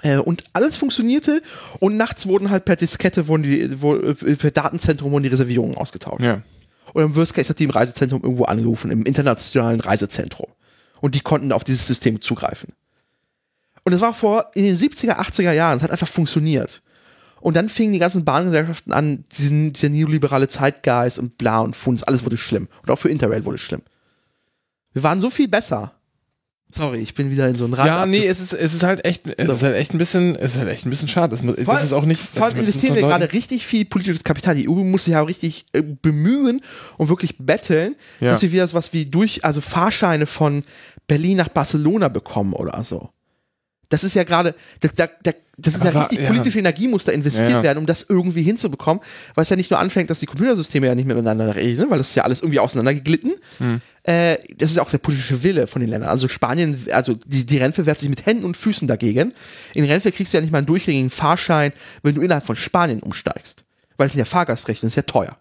Äh, und alles funktionierte und nachts wurden halt per Diskette, wurden die, wo, äh, per Datenzentrum wurden die Reservierungen ausgetauscht. Ja. Und im Worst Case hat die im Reisezentrum irgendwo angerufen, im internationalen Reisezentrum. Und die konnten auf dieses System zugreifen. Und das war vor in den 70er, 80er Jahren. Es hat einfach funktioniert. Und dann fingen die ganzen Bahngesellschaften an, dieser neoliberale Zeitgeist und bla und Funds, alles wurde schlimm. Und auch für Interrail wurde es schlimm. Wir waren so viel besser. Sorry, ich bin wieder in so ein Rad. Ja, nee, es ist, es ist halt echt, es So. ist halt echt ein bisschen, es ist halt echt ein bisschen schade. Das, das allem- ist auch nicht. Vor allem investieren wir gerade richtig viel politisches Kapital. Die EU muss sich ja auch richtig äh, bemühen und wirklich betteln, Ja. dass wir wieder was wie durch, also Fahrscheine von Berlin nach Barcelona bekommen oder so. Das ist ja gerade, das, da, da, das ist ja richtig ja. politische Energie muss da investiert Ja, ja. werden, um das irgendwie hinzubekommen, weil es ja nicht nur anfängt, dass die Computersysteme ja nicht mehr miteinander reden, weil das ist ja alles irgendwie auseinandergeglitten. Hm. Äh, das ist auch der politische Wille von den Ländern. Also Spanien, also die, die Renfe wehrt sich mit Händen und Füßen dagegen. In Renfe kriegst du ja nicht mal einen durchgängigen Fahrschein, wenn du innerhalb von Spanien umsteigst. Weil es sind ja Fahrgastrechte, das ist ja teuer.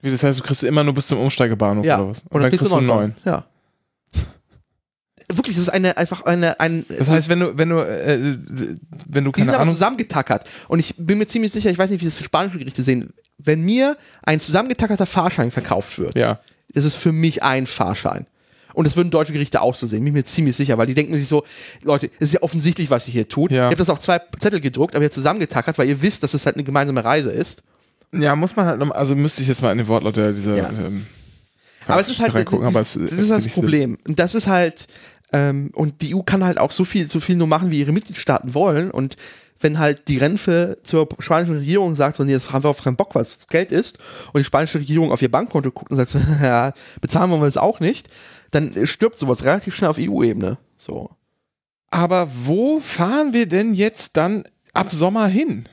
Wie, das heißt, du kriegst immer nur bis zum Umsteigebahnhof Ja. oder was? Und, dann kriegst du einen neuen. Ja. Wirklich, das ist eine, einfach eine, ein, Das heißt, wenn du, wenn du, äh, wenn du die sind keine aber Ahnung. zusammengetackert. Und ich bin mir ziemlich sicher, ich weiß nicht, wie das für spanische Gerichte sehen, wenn mir ein zusammengetackerter Fahrschein verkauft wird, Ja. ist es für mich ein Fahrschein. Und das würden deutsche Gerichte auch so sehen, bin ich mir ziemlich sicher, weil die denken sich so, Leute, es ist ja offensichtlich, was ihr hier tut. Ja. Ihr habt das auf zwei Zettel gedruckt, aber ihr zusammengetackert, weil ihr wisst, dass es halt eine gemeinsame Reise ist. Ja, muss man halt noch, also müsste ich jetzt mal in den Wortlaut dieser. Ja. Ähm, Aber es ist halt, das, das, das ist das Problem. Und das ist halt, ähm, und die EU kann halt auch so viel, so viel nur machen, wie ihre Mitgliedstaaten wollen. Und wenn halt die Renfe zur spanischen Regierung sagt, so, nee, das haben wir auf keinen Bock, was das Geld ist, und die spanische Regierung auf ihr Bankkonto guckt und sagt, so, [laughs] ja, bezahlen wir es auch nicht, dann stirbt sowas relativ schnell auf EU-Ebene. So. Aber wo fahren wir denn jetzt dann ab Sommer hin?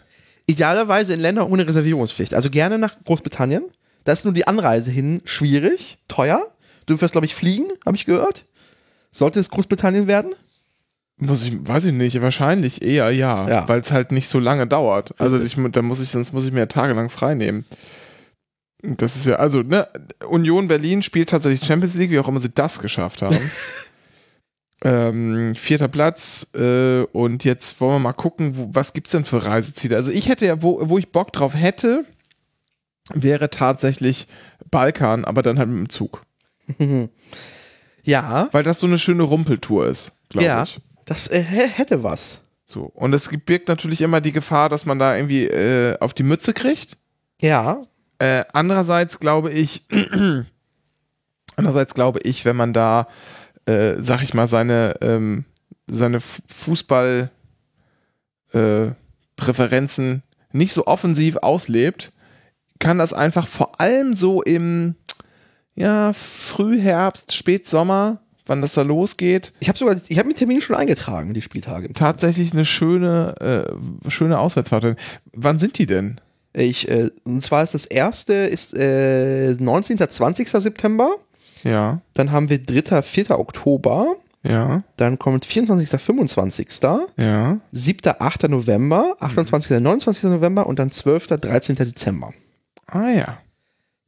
Idealerweise in Länder ohne Reservierungspflicht. Also gerne nach Großbritannien. Da ist nur die Anreise hin schwierig, teuer. Du wirst, glaube ich, fliegen, habe ich gehört. Sollte es Großbritannien werden? Muss ich, weiß ich nicht, wahrscheinlich eher ja, Ja. weil es halt nicht so lange dauert. Also ich, da muss ich, sonst muss ich mir tagelang frei nehmen. Das ist ja, also, ne, Union Berlin spielt tatsächlich Champions League, wie auch immer sie das geschafft haben. [laughs] ähm, vierter Platz äh, und jetzt wollen wir mal gucken, wo, was gibt's denn für Reiseziele? Also ich hätte ja, wo, wo ich Bock drauf hätte, wäre tatsächlich Balkan, aber dann halt mit dem Zug. [laughs] Ja, Weil das so eine schöne Rumpeltour ist, glaube Ja. ich. das äh, hä- hätte was. So. Und es birgt natürlich immer die Gefahr, dass man da irgendwie äh, auf die Mütze kriegt. Ja, Äh, andererseits glaube ich, [clears throat] andererseits glaube ich, wenn man da, äh, sag ich mal, seine, ähm, seine Fu- Fußball äh, Präferenzen nicht so offensiv auslebt, kann das einfach vor allem so im ja, Frühherbst, Spätsommer, wann das da losgeht, ich habe sogar, ich habe mir Termin schon eingetragen, die Spieltage. tatsächlich eine schöne, äh, schöne Auswärtsfahrt. Wann sind die denn? Ich, äh, und zwar ist das erste ist äh, 19. 20. September. Ja, Dann haben wir 3. 4. Oktober. ja, Dann kommt 24. 25. ja. 7. 8. November. 28. 29. November und dann 12. 13. Dezember. Ah ja.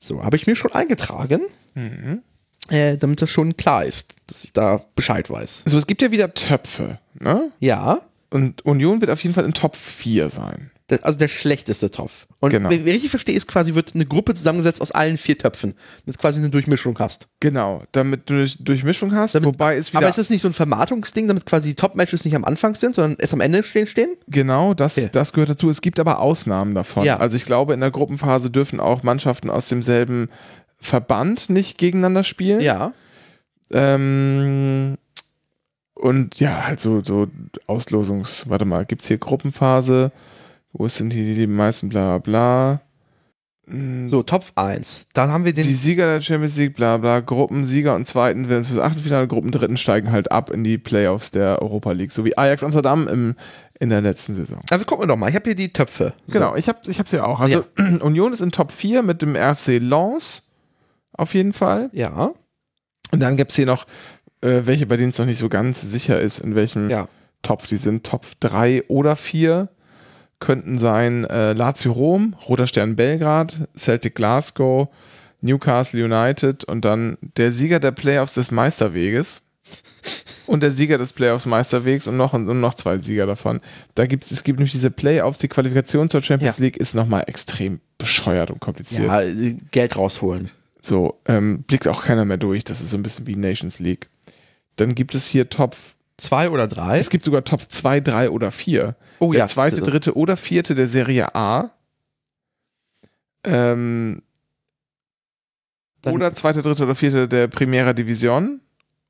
So, habe ich mir schon eingetragen, Mhm. äh, damit das schon klar ist, dass ich da Bescheid weiß. So, es gibt ja wieder Töpfe, ne? Ja, Und Union wird auf jeden Fall in Top 4 sein. Das, also der schlechteste Topf. Und Genau. wenn ich richtig verstehe, ist quasi wird eine Gruppe zusammengesetzt aus allen vier Töpfen, damit du quasi eine Durchmischung hast. Genau, damit du durch- Durchmischung hast, Damit- wobei es wieder. Aber ist es nicht so ein Vermarktungsding, damit quasi die Top-Matches nicht am Anfang sind, sondern erst am Ende stehen? stehen? genau, das, Okay. das gehört dazu. Es gibt aber Ausnahmen davon. Ja. Also ich glaube, in der Gruppenphase dürfen auch Mannschaften aus demselben Verband nicht gegeneinander spielen. Ja. Ähm, und ja, halt so, so Auslosungs, warte mal, gibt es hier Gruppenphase? Wo sind die, die meisten, bla bla bla. Mm, So, Top 1. Dann haben wir den. Die Sieger der Champions League, bla bla, Gruppensieger und Zweiten werden fürs Achtelfinale, Gruppendritten steigen halt ab in die Playoffs der Europa League, so wie Ajax Amsterdam im, in der letzten Saison. also gucken wir doch mal. Ich habe hier die Töpfe. So. Genau, ich habe ich ja auch. Also [clears throat] Union ist in Top 4 mit dem RC Lens auf jeden Fall. Ja. Und dann gibt's hier noch äh, welche, bei denen es noch nicht so ganz sicher ist, in welchem Ja. Topf die sind. Topf 3 oder 4 könnten sein äh, Lazio Rom, Roter Stern Belgrad, Celtic Glasgow, Newcastle United und dann der Sieger der Playoffs des Meisterweges und der Sieger des Playoffs Meisterwegs und noch, und noch zwei Sieger davon. Da gibt's, es gibt nämlich diese Playoffs, die Qualifikation zur Champions Ja. League ist nochmal extrem bescheuert und kompliziert. Ja, Geld rausholen. So, ähm, blickt auch keiner mehr durch. Das ist so ein bisschen wie Nations League. Dann gibt es hier Top, Zwei oder drei? es gibt sogar Top 2, 3 oder 4. Oh der ja, zweite, also- dritte oder vierte der Serie A. Ähm, oder zweite, dritte oder vierte der Primera Division.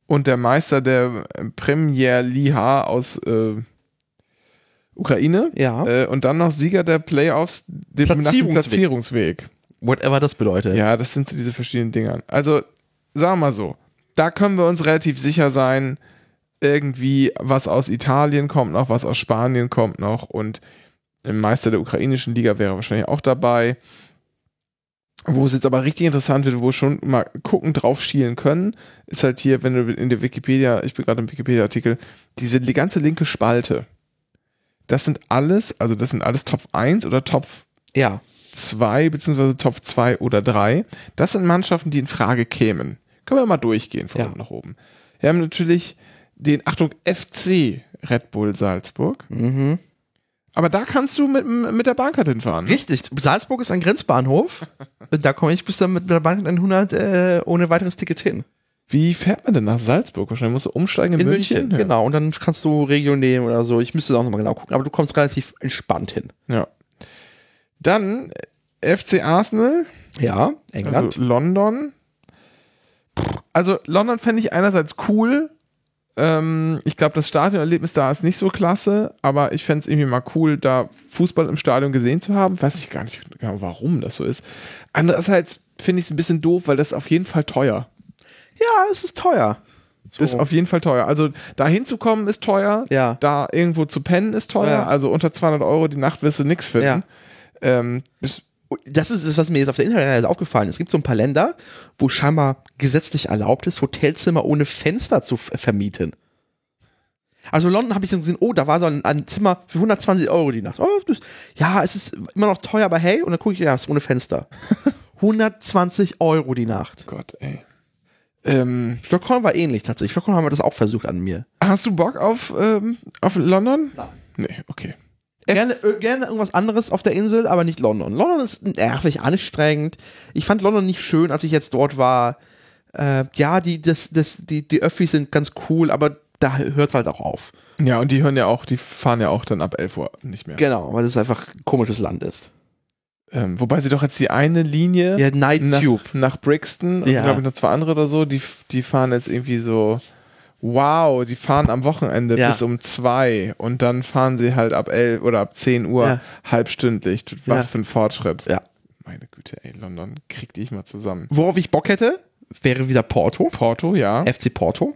Und der Meister der Premier Liha aus äh, Ukraine. Ja. Äh, und dann noch Sieger der Playoffs dem- nach dem Platzierungsweg. Platzierungsweg. Whatever das bedeutet. Ja, das sind so diese verschiedenen Dingern. Also, sagen wir mal so, da können wir uns relativ sicher sein, irgendwie was aus Italien kommt noch, was aus Spanien kommt noch und ein Meister der ukrainischen Liga wäre wahrscheinlich auch dabei. Wo es jetzt aber richtig interessant wird, wo wir schon mal gucken, drauf schielen können, ist halt hier, wenn du in der Wikipedia, ich bin gerade im Wikipedia-Artikel, diese die ganze linke Spalte. Das sind alles, also das sind alles Top 1 oder Top Ja. 2 beziehungsweise Top 2 oder 3. Das sind Mannschaften, die in Frage kämen. Können wir mal durchgehen von Ja. unten nach oben. Wir haben natürlich den, Achtung, FC Red Bull Salzburg. Mhm. Aber da kannst du mit, mit der Bahncard hinfahren. Richtig. Salzburg ist ein Grenzbahnhof. [laughs] da komme ich bis dann mit der Bahn 100 äh, ohne weiteres Ticket hin. Wie fährt man denn nach Salzburg? Wahrscheinlich musst du umsteigen in, In München. München, genau. Und dann kannst du Regio nehmen oder so. Ich müsste auch nochmal genau gucken. Aber du kommst relativ entspannt hin. Ja. Dann FC Arsenal, Ja, England. also London. Also London fände ich einerseits cool. Ähm, ich glaube, das Stadionerlebnis da ist nicht so klasse, aber ich fände es irgendwie mal cool, da Fußball im Stadion gesehen zu haben. Weiß ich gar nicht genau, warum das so ist. Andererseits finde ich es ein bisschen doof, weil das ist auf jeden Fall teuer. ja, es ist teuer. Das ist auf jeden Fall teuer. Also da hinzukommen ist teuer. Ja. Da irgendwo zu pennen ist teuer. Ja. Also unter 200 Euro die Nacht wirst du nichts finden. Ja. Ähm, das, Das ist es, was mir jetzt auf der Internetseite aufgefallen ist. Es gibt so ein paar Länder, wo scheinbar gesetzlich erlaubt ist, Hotelzimmer ohne Fenster zu vermieten. Also London habe ich dann gesehen, oh, da war so ein, ein Zimmer für 120 Euro die Nacht. Oh, das, ja, es ist immer noch teuer, aber hey, und dann gucke ich, ja, es ist ohne Fenster. [laughs] 120 Euro die Nacht. Gott, ey. Ähm, Stockholm war ähnlich tatsächlich. Stockholm haben wir das auch versucht an mir. hast du Bock auf, ähm, auf London? Nein. Nee, okay. Gerne, äh, gerne irgendwas anderes auf der Insel, aber nicht London. London ist nervig, anstrengend. Ich fand London nicht schön, als ich jetzt dort war. Äh, ja, die, das, das, die, die Öffis sind ganz cool, aber da hört es halt auch auf. Ja, und die hören ja auch, die fahren ja auch dann ab 11 Uhr nicht mehr. Genau, weil es einfach ein komisches Land ist. Ähm, wobei sie doch jetzt die eine Linie Ja, Night nach, Tube. nach Brixton und Ja. glaube ich noch zwei andere oder so, die, die fahren jetzt irgendwie so, wow, die fahren am Wochenende Ja. bis um zwei und dann fahren sie halt ab 11 oder ab 10 Uhr Ja. halbstündlich. Was Ja. für ein Fortschritt. Ja. Meine Güte, ey, London, krieg dich mal zusammen. Worauf ich Bock hätte, wäre wieder Porto. Porto, ja. FC Porto.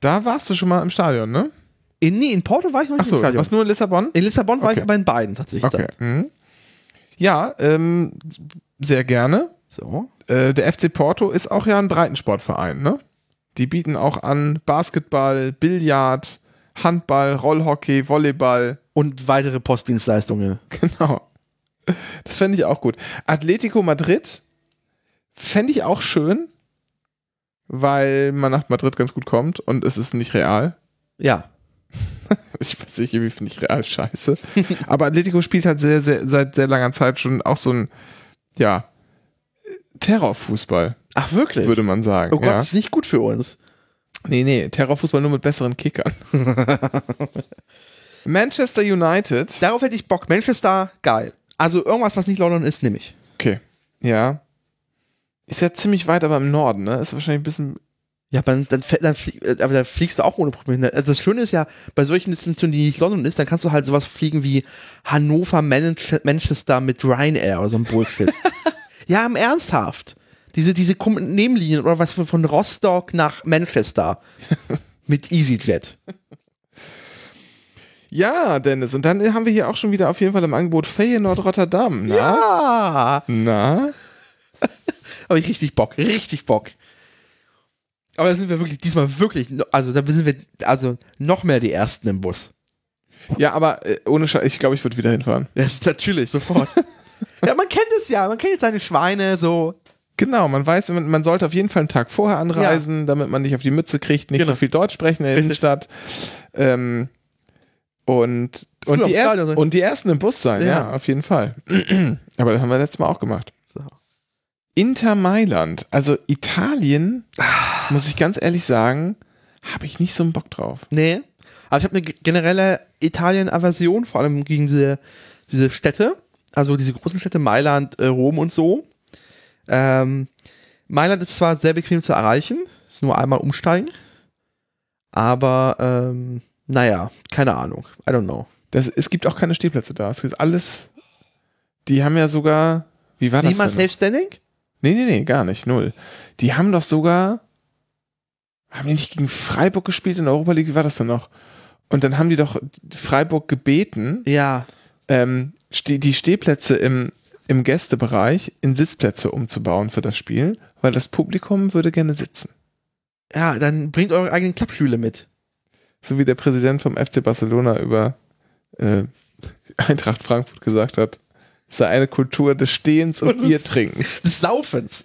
Da warst du schon mal im Stadion, ne? In, nee, in Porto war ich noch nicht Achso, im Stadion. was nur in Lissabon? In Lissabon war Okay. ich aber in beiden tatsächlich. Okay. Mhm. Ja, ähm, sehr gerne. So. Äh, der FC Porto ist auch ja ein Breitensportverein, ne? Die bieten auch an Basketball, Billard, Handball, Rollhockey, Volleyball. Und weitere Postdienstleistungen. [laughs] Genau. Das fände ich auch gut. Atletico Madrid fände ich auch schön, weil man nach Madrid ganz gut kommt und es ist nicht real. Ja. [laughs] Ich weiß nicht, irgendwie finde ich real scheiße. Aber Atletico spielt halt sehr, sehr, seit sehr langer Zeit schon auch so ein, ja, Terrorfußball, Ach, wirklich? würde man sagen. oh Gott, ja. das ist nicht gut für uns. Nee, nee, Terrorfußball nur mit besseren Kickern. [laughs] Manchester United. Darauf hätte ich Bock. Manchester, geil. Also irgendwas, was nicht London ist, nehme ich. Okay, ja. Ist ja ziemlich weit, aber im Norden, ne? Ist wahrscheinlich ein bisschen. Ja, aber dann, dann, fäll- dann, flie- äh, aber dann fliegst du auch ohne Probleme. hin. Also das Schöne ist ja, bei solchen Destinationen, die nicht London ist, dann kannst du halt sowas fliegen wie Hannover, Manch- Manchester mit Ryanair oder so ein Bullshit. [laughs] ja, im Ernsthaft. Diese, diese Nebenlinien oder was von- Rostock nach Manchester [laughs] mit EasyJet. Ja, Dennis. Und dann haben wir hier auch schon wieder auf jeden Fall im Angebot Feyenoord Rotterdam. Na? Ja, Na? [laughs] habe ich richtig Bock, richtig Bock. Aber da sind wir wirklich diesmal wirklich, also da sind wir also noch mehr die Ersten im Bus. Ja, aber äh, ohne Scheiß, ich glaube, ich würde wieder hinfahren. [laughs] Ja, ist natürlich, sofort. [laughs] ja, man kennt es ja, man kennt jetzt seine Schweine so. Genau, man weiß, man, sollte auf jeden Fall einen Tag vorher anreisen, damit man nicht auf die Mütze kriegt, nicht Genau. so viel Deutsch sprechen in der Richtig. Innenstadt. Ähm, und, Früher und, die ersten, sein. und die ersten im Bus sein, ja, Ja. auf jeden Fall. [clears throat] Aber das haben wir letztes Mal auch gemacht. So. Inter Mailand, also Italien, muss ich ganz ehrlich sagen, habe ich nicht so einen Bock drauf. Nee. Aber ich habe eine generelle Italien-Aversion, vor allem gegen diese, diese Städte, also diese großen Städte, Mailand, äh, Rom und so. Ähm, Mailand ist zwar sehr bequem zu erreichen, ist nur einmal umsteigen, aber ähm, naja, keine Ahnung, I don't know. Das, es gibt auch keine Stehplätze da. Es gibt alles. Die haben ja sogar. Wie war das? Nicht mal denn? Safe Standing? Nee, nee, nee, gar nicht. Null. Die haben doch sogar. Haben die nicht gegen Freiburg gespielt in der Europa League? Wie war das denn noch? Und dann haben die doch Freiburg gebeten, Ja. ähm, die Stehplätze im, im Gästebereich in Sitzplätze umzubauen für das Spiel, weil das Publikum würde gerne sitzen. Ja, dann bringt eure eigenen Klappstühle mit. So wie der Präsident vom FC Barcelona über äh, [laughs] Eintracht Frankfurt gesagt hat, es sei eine Kultur des Stehens und Und Biertrinkens. Des Saufens.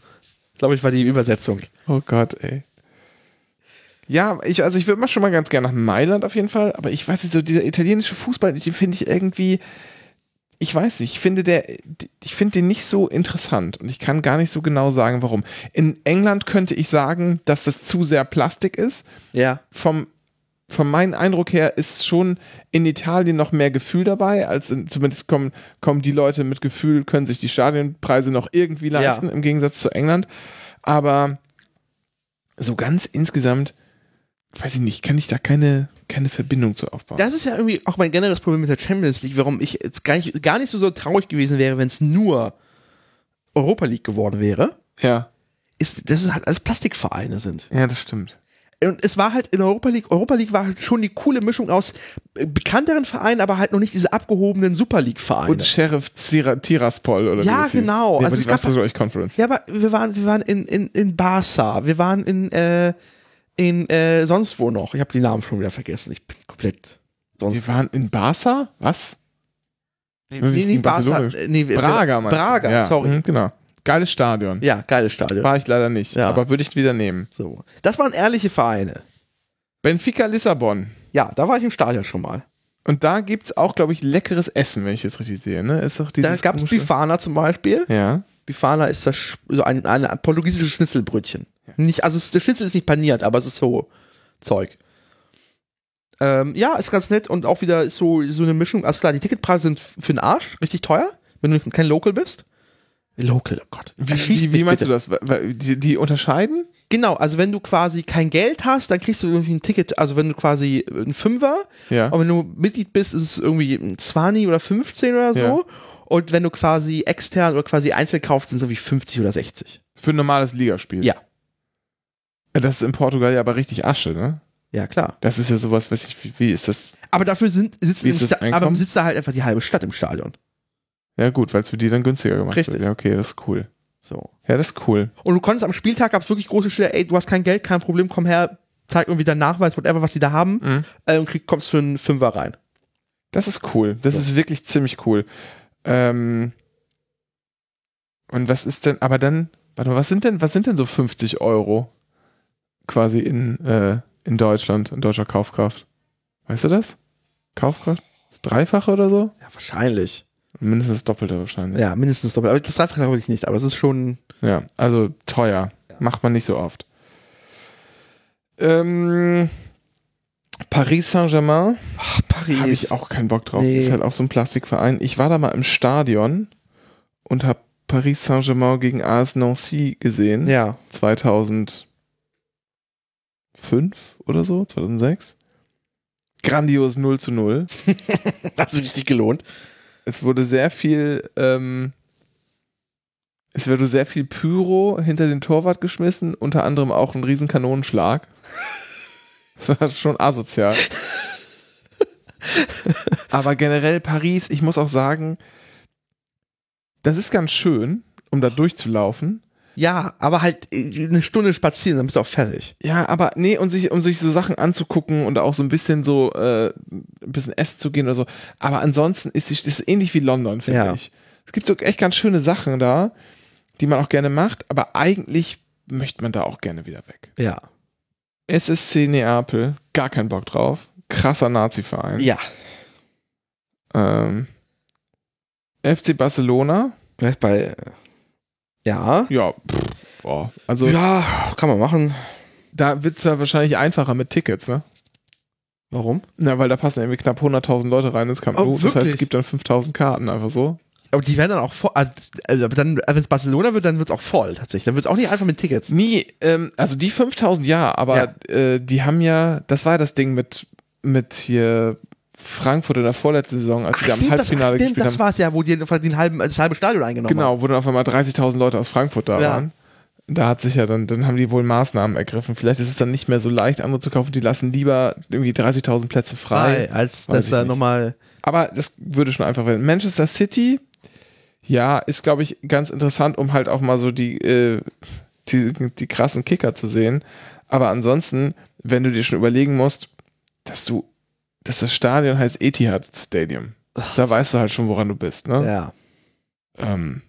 Glaube ich, war die Übersetzung. Oh Gott, ey. Ja, ich, also ich würde mal schon mal ganz gerne nach Mailand auf jeden Fall, aber ich weiß nicht, so dieser italienische Fußball, den finde ich irgendwie, ich weiß nicht, ich finde der, ich finde den nicht so interessant und ich kann gar nicht so genau sagen, warum. In England könnte ich sagen, dass das zu sehr Plastik ist. Ja. Vom, von meinem Eindruck her ist schon in Italien noch mehr Gefühl dabei, als in, zumindest kommen, kommen die Leute mit Gefühl, können sich die Stadionpreise noch irgendwie leisten, im Gegensatz zu England. Aber so ganz insgesamt, weiß ich nicht, kann ich da keine, keine Verbindung zu aufbauen. Das ist ja irgendwie auch mein generelles Problem mit der Champions League, warum ich jetzt gar nicht, gar nicht so, so traurig gewesen wäre, wenn es nur Europa League geworden wäre, ja, ist, dass es halt alles Plastikvereine sind. ja, das stimmt. Und es war halt in Europa League, Europa League war halt schon die coole Mischung aus bekannteren Vereinen, aber halt noch nicht diese abgehobenen Super League-Vereine. Und Sheriff Tira, Tiraspol oder Ja, genau. Ja, Also es gab- ich Conference. Ja, aber wir waren, wir waren in, in, in Barca, wir waren in, äh, in äh, sonst wo noch. Ich habe die Namen schon wieder vergessen. Ich bin komplett sonst. Wir waren in Barca? Was? Nee, wir nicht äh, nee, Braga, meinst du? Braga, ja, sorry. mhm, Genau. Geiles Stadion. Ja, geiles Stadion. War ich leider nicht, Ja. aber würde ich wieder nehmen. So. Das waren ehrliche Vereine. Benfica Lissabon. Ja, da war ich im Stadion schon mal. Und da gibt es auch, glaube ich, leckeres Essen, wenn ich es richtig sehe. Ne? Ist doch Da gab es Bifana zum Beispiel. Ja. Bifana ist das so ein, ein portugiesisches Schnitzelbrötchen. Nicht, also der Schnitzel ist nicht paniert, aber es ist so Zeug. Ähm, ja, ist ganz nett und auch wieder so, so eine Mischung. Also klar, die Ticketpreise sind für den Arsch, richtig teuer, wenn du kein Local bist. Local, oh Gott. Wie, wie, wie meinst du das? Die, die unterscheiden? Genau, also wenn du quasi kein Geld hast, dann kriegst du irgendwie ein Ticket, also wenn du quasi ein Fünfer, Ja. aber wenn du Mitglied bist, ist es irgendwie ein 20 oder 15 oder so. Ja. Und wenn du quasi extern oder quasi einzeln kaufst, sind es irgendwie 50 oder 60. Für ein normales Ligaspiel. Ja. Das ist in Portugal ja aber richtig Asche, ne? Ja, klar. Das ist ja sowas, weiß ich, wie, wie ist das? Aber dafür sind, sitzen ist das aber sitzt da halt einfach die halbe Stadt im Stadion. Ja, gut, weil es für die dann günstiger gemacht Richtig. wird. Ja, okay, das ist cool. So. Ja, das ist cool. Und du konntest am Spieltag, gab es wirklich große Stelle, ey, du hast kein Geld, kein Problem, komm her, zeig irgendwie deinen Nachweis, whatever, was die da haben, Mhm. äh, und krieg, kommst für einen Fünfer rein. Das ist cool. Das Ja. ist wirklich ziemlich cool. Ähm, und was ist denn, aber dann, warte mal, was sind denn, was sind denn so 50 Euro quasi in, äh, in Deutschland, in deutscher Kaufkraft? Weißt du das? Kaufkraft? Das Dreifache oder so? Ja, wahrscheinlich. Mindestens Doppelte wahrscheinlich. Ja, mindestens doppelt. Aber das Dreifache glaube ich nicht, aber es ist schon. Ja, also teuer. Macht man nicht so oft. Ähm, Paris Saint-Germain Ach, Paris. habe ich auch keinen Bock drauf. Nee. Ist halt auch so ein Plastikverein. Ich war da mal im Stadion und habe Paris Saint-Germain gegen AS Nancy gesehen. Ja. 2005 oder so, 2006. Grandios 0 zu 0. [laughs] Hat sich richtig gelohnt. Es wurde sehr viel, ähm, es wurde sehr viel Pyro hinter den Torwart geschmissen, unter anderem auch ein riesen Kanonenschlag. [laughs] Das war schon asozial. Aber generell Paris, ich muss auch sagen, das ist ganz schön, um da durchzulaufen. Ja, aber halt äh, eine Stunde spazieren, dann bist du auch fertig. Ja, aber nee, und sich, um sich so Sachen anzugucken und auch so ein bisschen so äh, ein bisschen essen zu gehen oder so. Aber ansonsten ist es ähnlich wie London, finde Ja. ich. Es gibt so echt ganz schöne Sachen da, die man auch gerne macht, aber eigentlich möchte man da auch gerne wieder weg. Ja. SSC Neapel, gar keinen Bock drauf. Krasser Nazi-Verein. Ja. Ähm, FC Barcelona, Vielleicht bei. Ja. ja, pff, boah. also Ja, kann man machen. da wird es ja wahrscheinlich einfacher mit Tickets, ne? Warum? Na, weil da passen irgendwie knapp 100.000 Leute rein ins Camp Oh, Nou. das heißt, es gibt dann 5.000 Karten einfach so. Aber die werden dann auch voll. Also, also dann, wenn es Barcelona wird, dann wird es auch voll tatsächlich. Dann wird es auch nicht einfach mit Tickets. Nie, ähm, also die 5.000 ja, aber Äh, die haben ja, das war ja das Ding mit, mit hier Frankfurt in der vorletzten Saison, als sie da im Stimmt, das, Halbfinale stimmt, gespielt das haben. war es ja, wo die den halben, das halbe Stadion eingenommen haben. Genau, wo dann auf einmal 30.000 Leute aus Frankfurt da Ja. waren. Da hat sich ja dann, dann haben die wohl Maßnahmen ergriffen. Vielleicht ist es dann nicht mehr so leicht, andere zu kaufen. Die lassen lieber irgendwie 30.000 Plätze frei. Frei, als dass ich da nochmal. Aber das würde schon einfach werden. Manchester City, ja, ist, glaube ich, ganz interessant, um halt auch mal so die, äh, die, die krassen Kicker zu sehen. Aber ansonsten, wenn du dir schon überlegen musst, dass du, dass das Stadion heißt Etihad Stadium, da weißt du halt schon, woran du bist, ne? Ja. Ähm,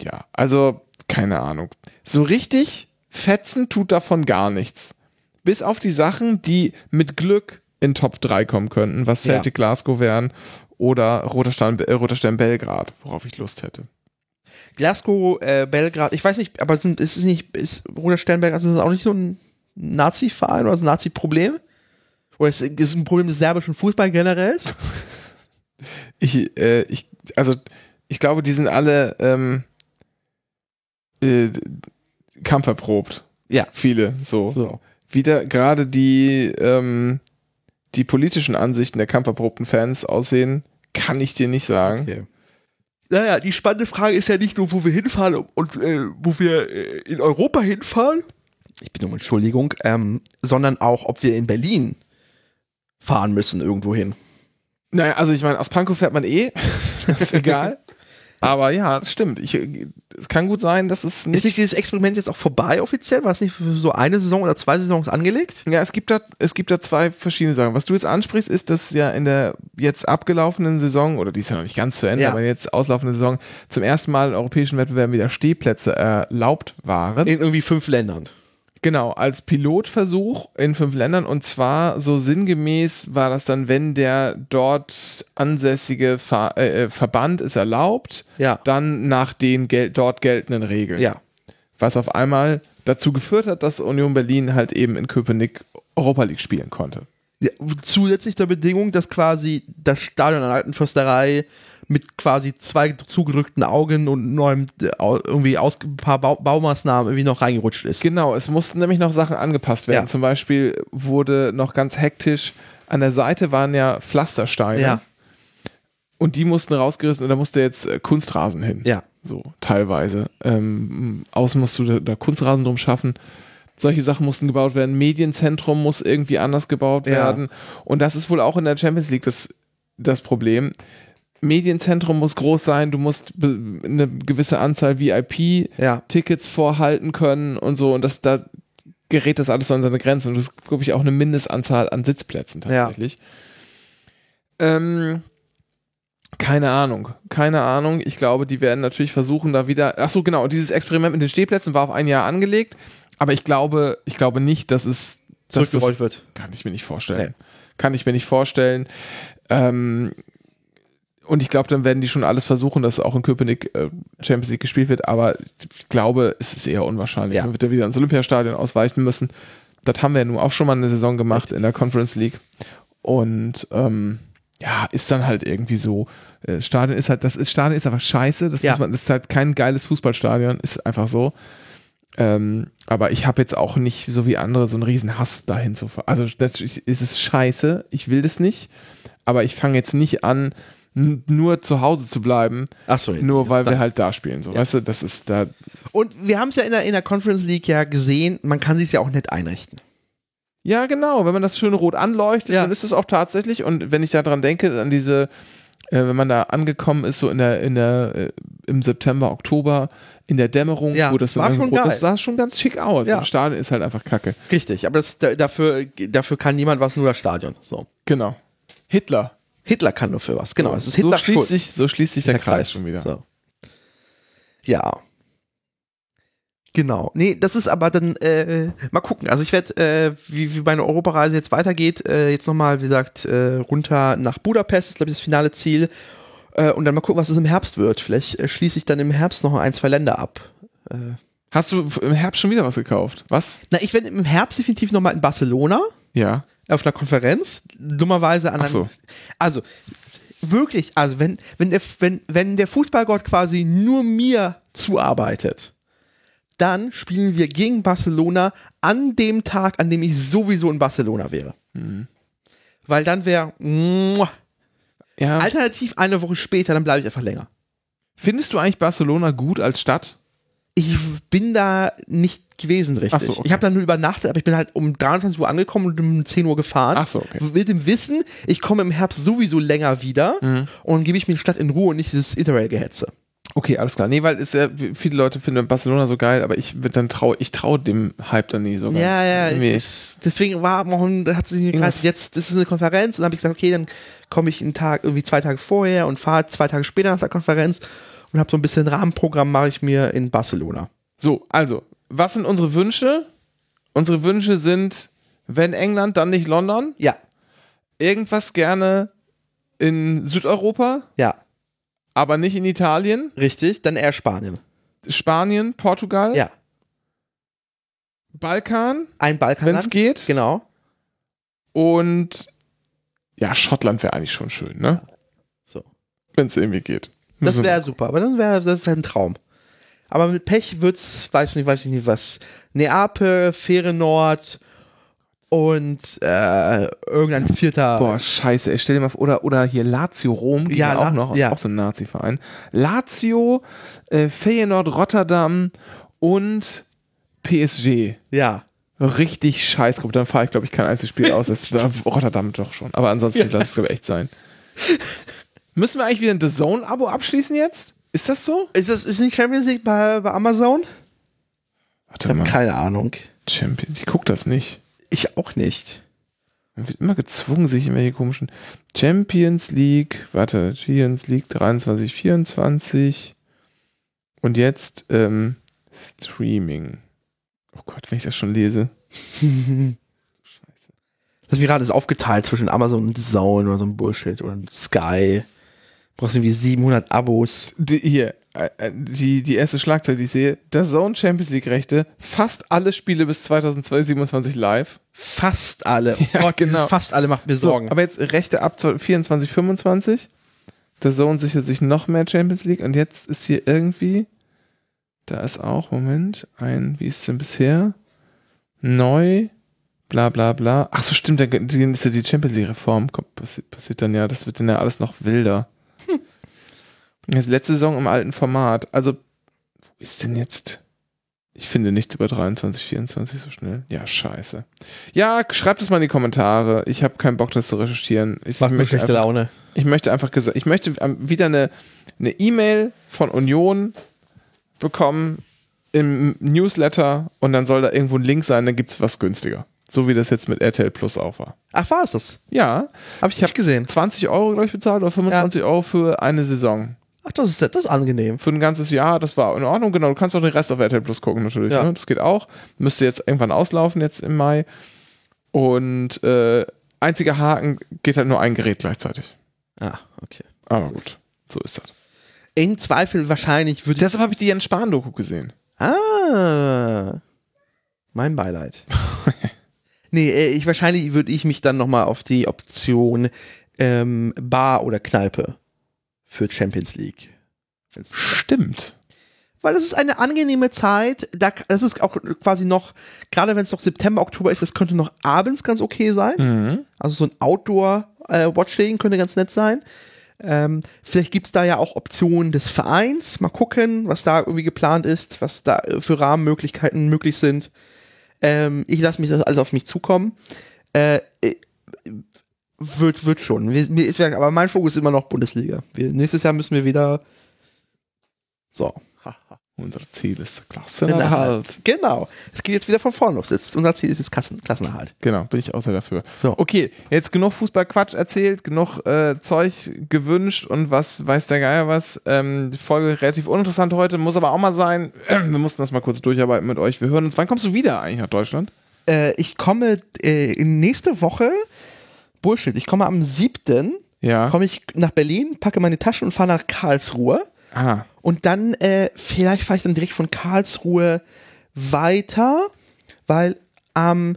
ja, also keine Ahnung. So richtig fetzen tut davon gar nichts. Bis auf die Sachen, die mit Glück in Top 3 kommen könnten, was Ja. Celtic Glasgow wären oder Roter Stern, äh, Roter Stern Belgrad, worauf ich Lust hätte. Glasgow, äh, Belgrad, ich weiß nicht, aber sind, ist es nicht, ist Roter Sternberg, also ist das auch nicht so ein Nazi-Verein oder ein Nazi-Problem? Oder ist es ein Problem des serbischen Fußball generell? [laughs] Ich, äh, ich, also ich glaube, die sind alle ähm, äh, kampferprobt. Ja. Viele, so. So. Wieder gerade die, ähm, die politischen Ansichten der kampferprobten Fans aussehen, kann ich dir nicht sagen. Okay. Naja, die spannende Frage ist ja nicht nur, wo wir hinfahren und äh, wo wir äh, in Europa hinfahren. Ich bitte um Entschuldigung, ähm, sondern auch, ob wir in Berlin fahren müssen irgendwo hin. Naja, also ich meine, aus Pankow fährt man eh, [laughs] ist egal. Aber ja, das stimmt. Ich, es kann gut sein, dass es Ist nicht. nicht dieses Experiment jetzt auch vorbei offiziell? War es nicht für so eine Saison oder zwei Saisons angelegt? Ja, es gibt da, es gibt da zwei verschiedene Sachen. Was du jetzt ansprichst, ist, dass ja in der jetzt abgelaufenen Saison, oder die ist ja noch nicht ganz zu Ende, Ja. aber jetzt auslaufende Saison, zum ersten Mal in europäischen Wettbewerben wieder Stehplätze erlaubt waren. In irgendwie fünf Ländern. Genau, als Pilotversuch in fünf Ländern und zwar so sinngemäß war das dann, wenn der dort ansässige Ver äh, äh, Verband es erlaubt, Ja. dann nach den gel dort geltenden Regeln. Ja. Was auf einmal dazu geführt hat, dass Union Berlin halt eben in Köpenick Europa League spielen konnte. Ja, zusätzlich der Bedingung, dass quasi das Stadion an der alten Försterei mit quasi zwei zugedrückten Augen und neuem äh, irgendwie aus ein paar Bau Baumaßnahmen irgendwie noch reingerutscht ist. Genau, es mussten nämlich noch Sachen angepasst werden. Ja. Zum Beispiel wurde noch ganz hektisch, an der Seite waren ja Pflastersteine Ja. und die mussten rausgerissen und da musste jetzt äh, Kunstrasen hin. Ja. So, teilweise. Ähm, außen musst du da, da Kunstrasen drum schaffen. Solche Sachen mussten gebaut werden. Medienzentrum muss irgendwie anders gebaut Ja. werden. Und das ist wohl auch in der Champions League das, das Problem. Medienzentrum muss groß sein, du musst eine gewisse Anzahl VIP-Tickets Ja. vorhalten können und so. Und das, da gerät das alles so an seine Grenzen. Und das ist, glaube ich, auch eine Mindestanzahl an Sitzplätzen tatsächlich. Ähm, keine Ahnung, keine Ahnung. Ich glaube, die werden natürlich versuchen, da wieder. Ach so, genau. Und dieses Experiment mit den Stehplätzen war auf ein Jahr angelegt, aber ich glaube, ich glaube nicht, dass es Zurückgerollt wird. kann ich mir nicht vorstellen. Kann ich mir nicht vorstellen. Ähm, und ich glaube, dann werden die schon alles versuchen, dass auch in Köpenick äh, Champions League gespielt wird, aber ich glaube, es ist eher unwahrscheinlich. Ja. Man wird ja wieder ins Olympiastadion ausweichen müssen. Das haben wir ja nun auch schon mal eine Saison gemacht in der Conference League. Und ähm, ja, ist dann halt irgendwie so. Äh, Stadion ist halt, das ist Stadion ist einfach scheiße. Das, Ja. muss man, das ist halt kein geiles Fußballstadion, ist einfach so. Ähm, aber ich habe jetzt auch nicht, so wie andere, so einen riesen Hass dahin zu fahren. Also natürlich ist es scheiße, ich will das nicht, aber ich fange jetzt nicht an, nur zu Hause zu bleiben, Achso. nur weil wir halt da spielen. So, weißt du, das ist da. Und wir haben es ja in der, in der Conference League ja gesehen, man kann sich ja auch nett einrichten. Ja, genau, wenn man das schön rot anleuchtet, Ja. dann ist es auch tatsächlich. Und wenn ich daran denke, an diese, äh, wenn man da angekommen ist, so in der, in der, äh, im September, Oktober, in der Dämmerung, Ja, wo das war schon rot geil. ist, sah schon ganz schick aus. Ja. Im Stadion ist halt einfach kacke. Richtig, aber das, da- dafür, dafür kann niemand was, nur das Stadion. So. Genau. Hitler. Hitler kann nur für was, genau. Es ist so, Hitler schließt sich, so schließt sich der, der Kreis, schon wieder. So. Ja. Genau. Nee, das ist aber dann, äh, mal gucken. Also ich werde, äh, wie, wie meine Europareise jetzt weitergeht, äh, jetzt nochmal, wie gesagt, äh, runter nach Budapest, ist glaube ich das finale Ziel. Äh, und dann mal gucken, was es im Herbst wird. Vielleicht äh, schließe ich dann im Herbst noch ein, zwei Länder ab. Äh, Hast du im Herbst schon wieder was gekauft? Was? na, ich werde im Herbst definitiv nochmal in Barcelona Ja. Auf einer Konferenz, dummerweise an Ach so. einem, also wirklich, also wenn, wenn, der, wenn, wenn der Fußballgott quasi nur mir zuarbeitet, dann spielen wir gegen Barcelona an dem Tag, an dem ich sowieso in Barcelona wäre. Mhm. Weil dann wäre, ja. alternativ eine Woche später, dann bleibe ich einfach länger. Findest du eigentlich Barcelona gut als Stadt? Ich bin da nicht gewesen, richtig. So, okay. Ich habe da nur übernachtet, aber ich bin halt um 23 Uhr angekommen und um 10 Uhr gefahren. Ach so, okay. Mit dem Wissen, ich komme im Herbst sowieso länger wieder Mhm. und gebe ich mir die Stadt in Ruhe und nicht dieses Interrail-Gehetze. Okay, alles klar. Nee, weil es ja, viele Leute finden Barcelona so geil, aber ich dann trau, ich traue dem Hype dann nie so ganz. Ja, ja, ich, deswegen war hat sich gekreist, jetzt, das ist eine Konferenz und dann habe ich gesagt, okay, dann komme ich einen Tag, irgendwie zwei Tage vorher und fahre zwei Tage später nach der Konferenz und habe so ein bisschen Rahmenprogramm mache ich mir in Barcelona. So, also, was sind unsere Wünsche? Unsere Wünsche sind, wenn England, dann nicht London. Ja, Irgendwas gerne in Südeuropa, ja, aber nicht in Italien. richtig, dann eher Spanien. Spanien, Portugal, Ja, Balkan, ein wenn es geht. Genau. Und ja, Schottland wäre eigentlich schon schön, ne? So. Wenn es irgendwie geht. Das [laughs] wäre super, aber dann wäre das wär ein Traum. Aber mit Pech wird's, weiß nicht, weiß ich nicht was. Neapel, Fähre Nord und äh, irgendein vierter. Boah, scheiße, ey, stell dir mal vor, oder, oder hier Lazio Rom, die Ja, auch noch, ja. auch so ein Nazi-Verein. Lazio, äh, Feyenoord Rotterdam und PSG. Ja. Richtig scheiß Gruppe. Dann fahre ich, glaube ich, kein einziges Spiel aus. Das [laughs] ist Rotterdam doch schon. Aber ansonsten Ja. lass es, glaube ich, echt sein. [laughs] Müssen wir eigentlich wieder ein The Zone-Abo abschließen jetzt? Ist das so? Ist das ist nicht Champions League bei, bei Amazon? Warte mal. Keine Ahnung. Champions. Ich gucke das nicht. Ich auch nicht. Man wird immer gezwungen, sich in welche komischen Champions League, warte, Champions League 23, 24 und jetzt ähm, Streaming. Oh Gott, wenn ich das schon lese. Scheiße. Das Pirat ist aufgeteilt zwischen Amazon und Zone oder so ein Bullshit oder Sky. Brauchst irgendwie 700 Abos. Die, hier, äh, äh, die, die erste Schlagzeile, die ich sehe, der Zone Champions League Rechte, fast alle Spiele bis 2027 live. Fast alle. [laughs] Ja, diese genau. Fast alle macht mir So, Sorgen. aber jetzt Rechte ab 24, 25. Der Zone sichert sich noch mehr Champions League und jetzt ist hier irgendwie, da ist auch, Moment, ein, wie ist es denn bisher? Neu, bla bla bla. Ach so, stimmt, da ist ja die Champions League Reform, kommt, passiert, passiert dann ja, das wird dann ja alles noch wilder. Das letzte Saison im alten Format. Also, wo ist denn jetzt? Ich finde nichts über 23, 24 so schnell. Ja, scheiße. Ja, schreibt es mal in die Kommentare. Ich habe keinen Bock, das zu recherchieren. Ich, Macht mir möchte, schlechte einfach, Laune. ich möchte einfach gesagt, ich möchte ähm, wieder eine eine E-Mail von Union bekommen im Newsletter und dann soll da irgendwo ein Link sein, dann gibt es was günstiger. So wie das jetzt mit RTL Plus auch war. Ach, war es das? Ja, Hab ich, nicht gesehen. 20 Euro, glaube ich, bezahlt oder 25 Euro für eine Saison. Ach, das ist, das ist angenehm. Für ein ganzes Jahr, das war in Ordnung, genau. Du kannst auch den Rest auf RTL Plus gucken, natürlich. Ja. Ne? Das geht auch. Müsste jetzt irgendwann auslaufen, jetzt im Mai. Und äh, einziger Haken geht halt nur ein Gerät gleichzeitig. Ah, okay. Aber gut, so ist das. Im Zweifel wahrscheinlich würde ich. Deshalb habe ich die Jens Spahn-Doku gesehen. Ah. Mein Beileid. [laughs] nee, äh, ich, wahrscheinlich würde ich mich dann nochmal auf die Option ähm, Bar oder Kneipe für Champions League. Stimmt. Weil es ist eine angenehme Zeit. Da, das ist auch quasi noch, gerade wenn es noch September, Oktober ist, das könnte noch abends ganz okay sein. Mhm. Also so ein Outdoor-Watching könnte ganz nett sein. Ähm, vielleicht gibt es da ja auch Optionen des Vereins. Mal gucken, was da irgendwie geplant ist, was da äh, für Rahmenmöglichkeiten möglich sind. Ähm, ich lasse mich das alles auf mich zukommen. Äh, äh, wird, wird schon. Mir, ist, aber mein Fokus ist immer noch Bundesliga. Wir, nächstes Jahr müssen wir wieder. So. Unser Ziel ist Klassenerhalt. Genau. Es geht jetzt wieder von vorne los. Jetzt, unser Ziel ist jetzt Klassen, Klassenerhalt. Genau, bin ich auch sehr dafür. So. Okay, jetzt genug Fußballquatsch erzählt, genug äh, Zeug gewünscht und was weiß der Geier was. Ähm, die Folge relativ uninteressant heute, muss aber auch mal sein. [clears throat] Wir mussten das mal kurz durcharbeiten mit euch. Wir hören uns. Wann kommst du wieder eigentlich nach Deutschland? Äh, ich komme äh, nächste Woche, Bullshit, ich komme am 7. Ja. komme ich nach Berlin, packe meine Tasche und fahre nach Karlsruhe. Ah, Und dann, äh, vielleicht fahre ich dann direkt von Karlsruhe weiter, weil am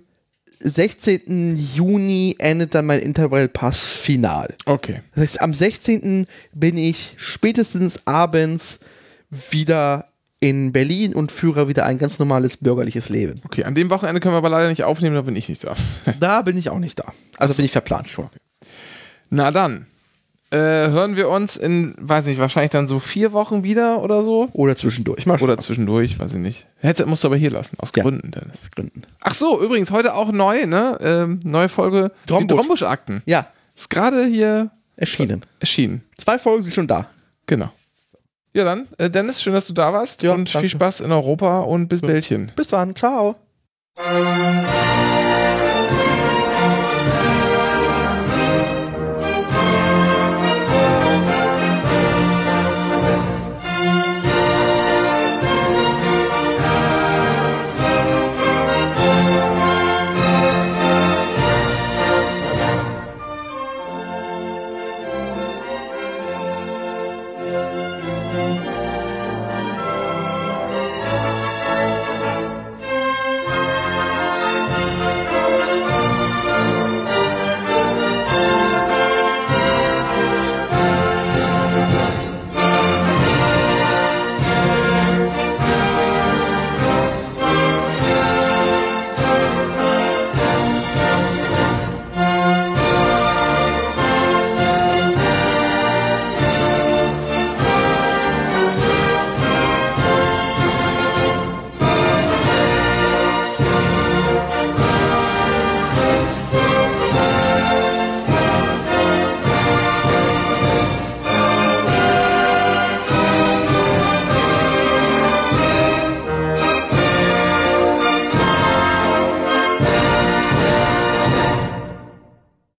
16. Juni endet dann mein Intervallpass final. okay. Das heißt, am 16. bin ich spätestens abends wieder in Berlin und führe wieder ein ganz normales bürgerliches Leben. Okay, an dem Wochenende können wir aber leider nicht aufnehmen, da bin ich nicht da. [laughs] Da bin ich auch nicht da. Also bin ich verplant schon. Na dann, äh, hören wir uns in, weiß nicht, wahrscheinlich dann so vier Wochen wieder oder so. Oder zwischendurch. Mal Oder zwischendurch, weiß ich nicht. Hätte, musst du aber hier lassen, aus Ja. Gründen, Dennis. Gründen. Ach so, übrigens, heute auch neu, ne? Ähm, neue Folge. Drombusch. Die Drombusch-Akten. Ja, Ist gerade hier erschienen. erschienen. Zwei Folgen sind schon da. Genau. Ja, dann, äh, Dennis, schön, dass du da warst Ja, und danke. viel Spaß in Europa und bis Bällchen. Bis dann. Ciao.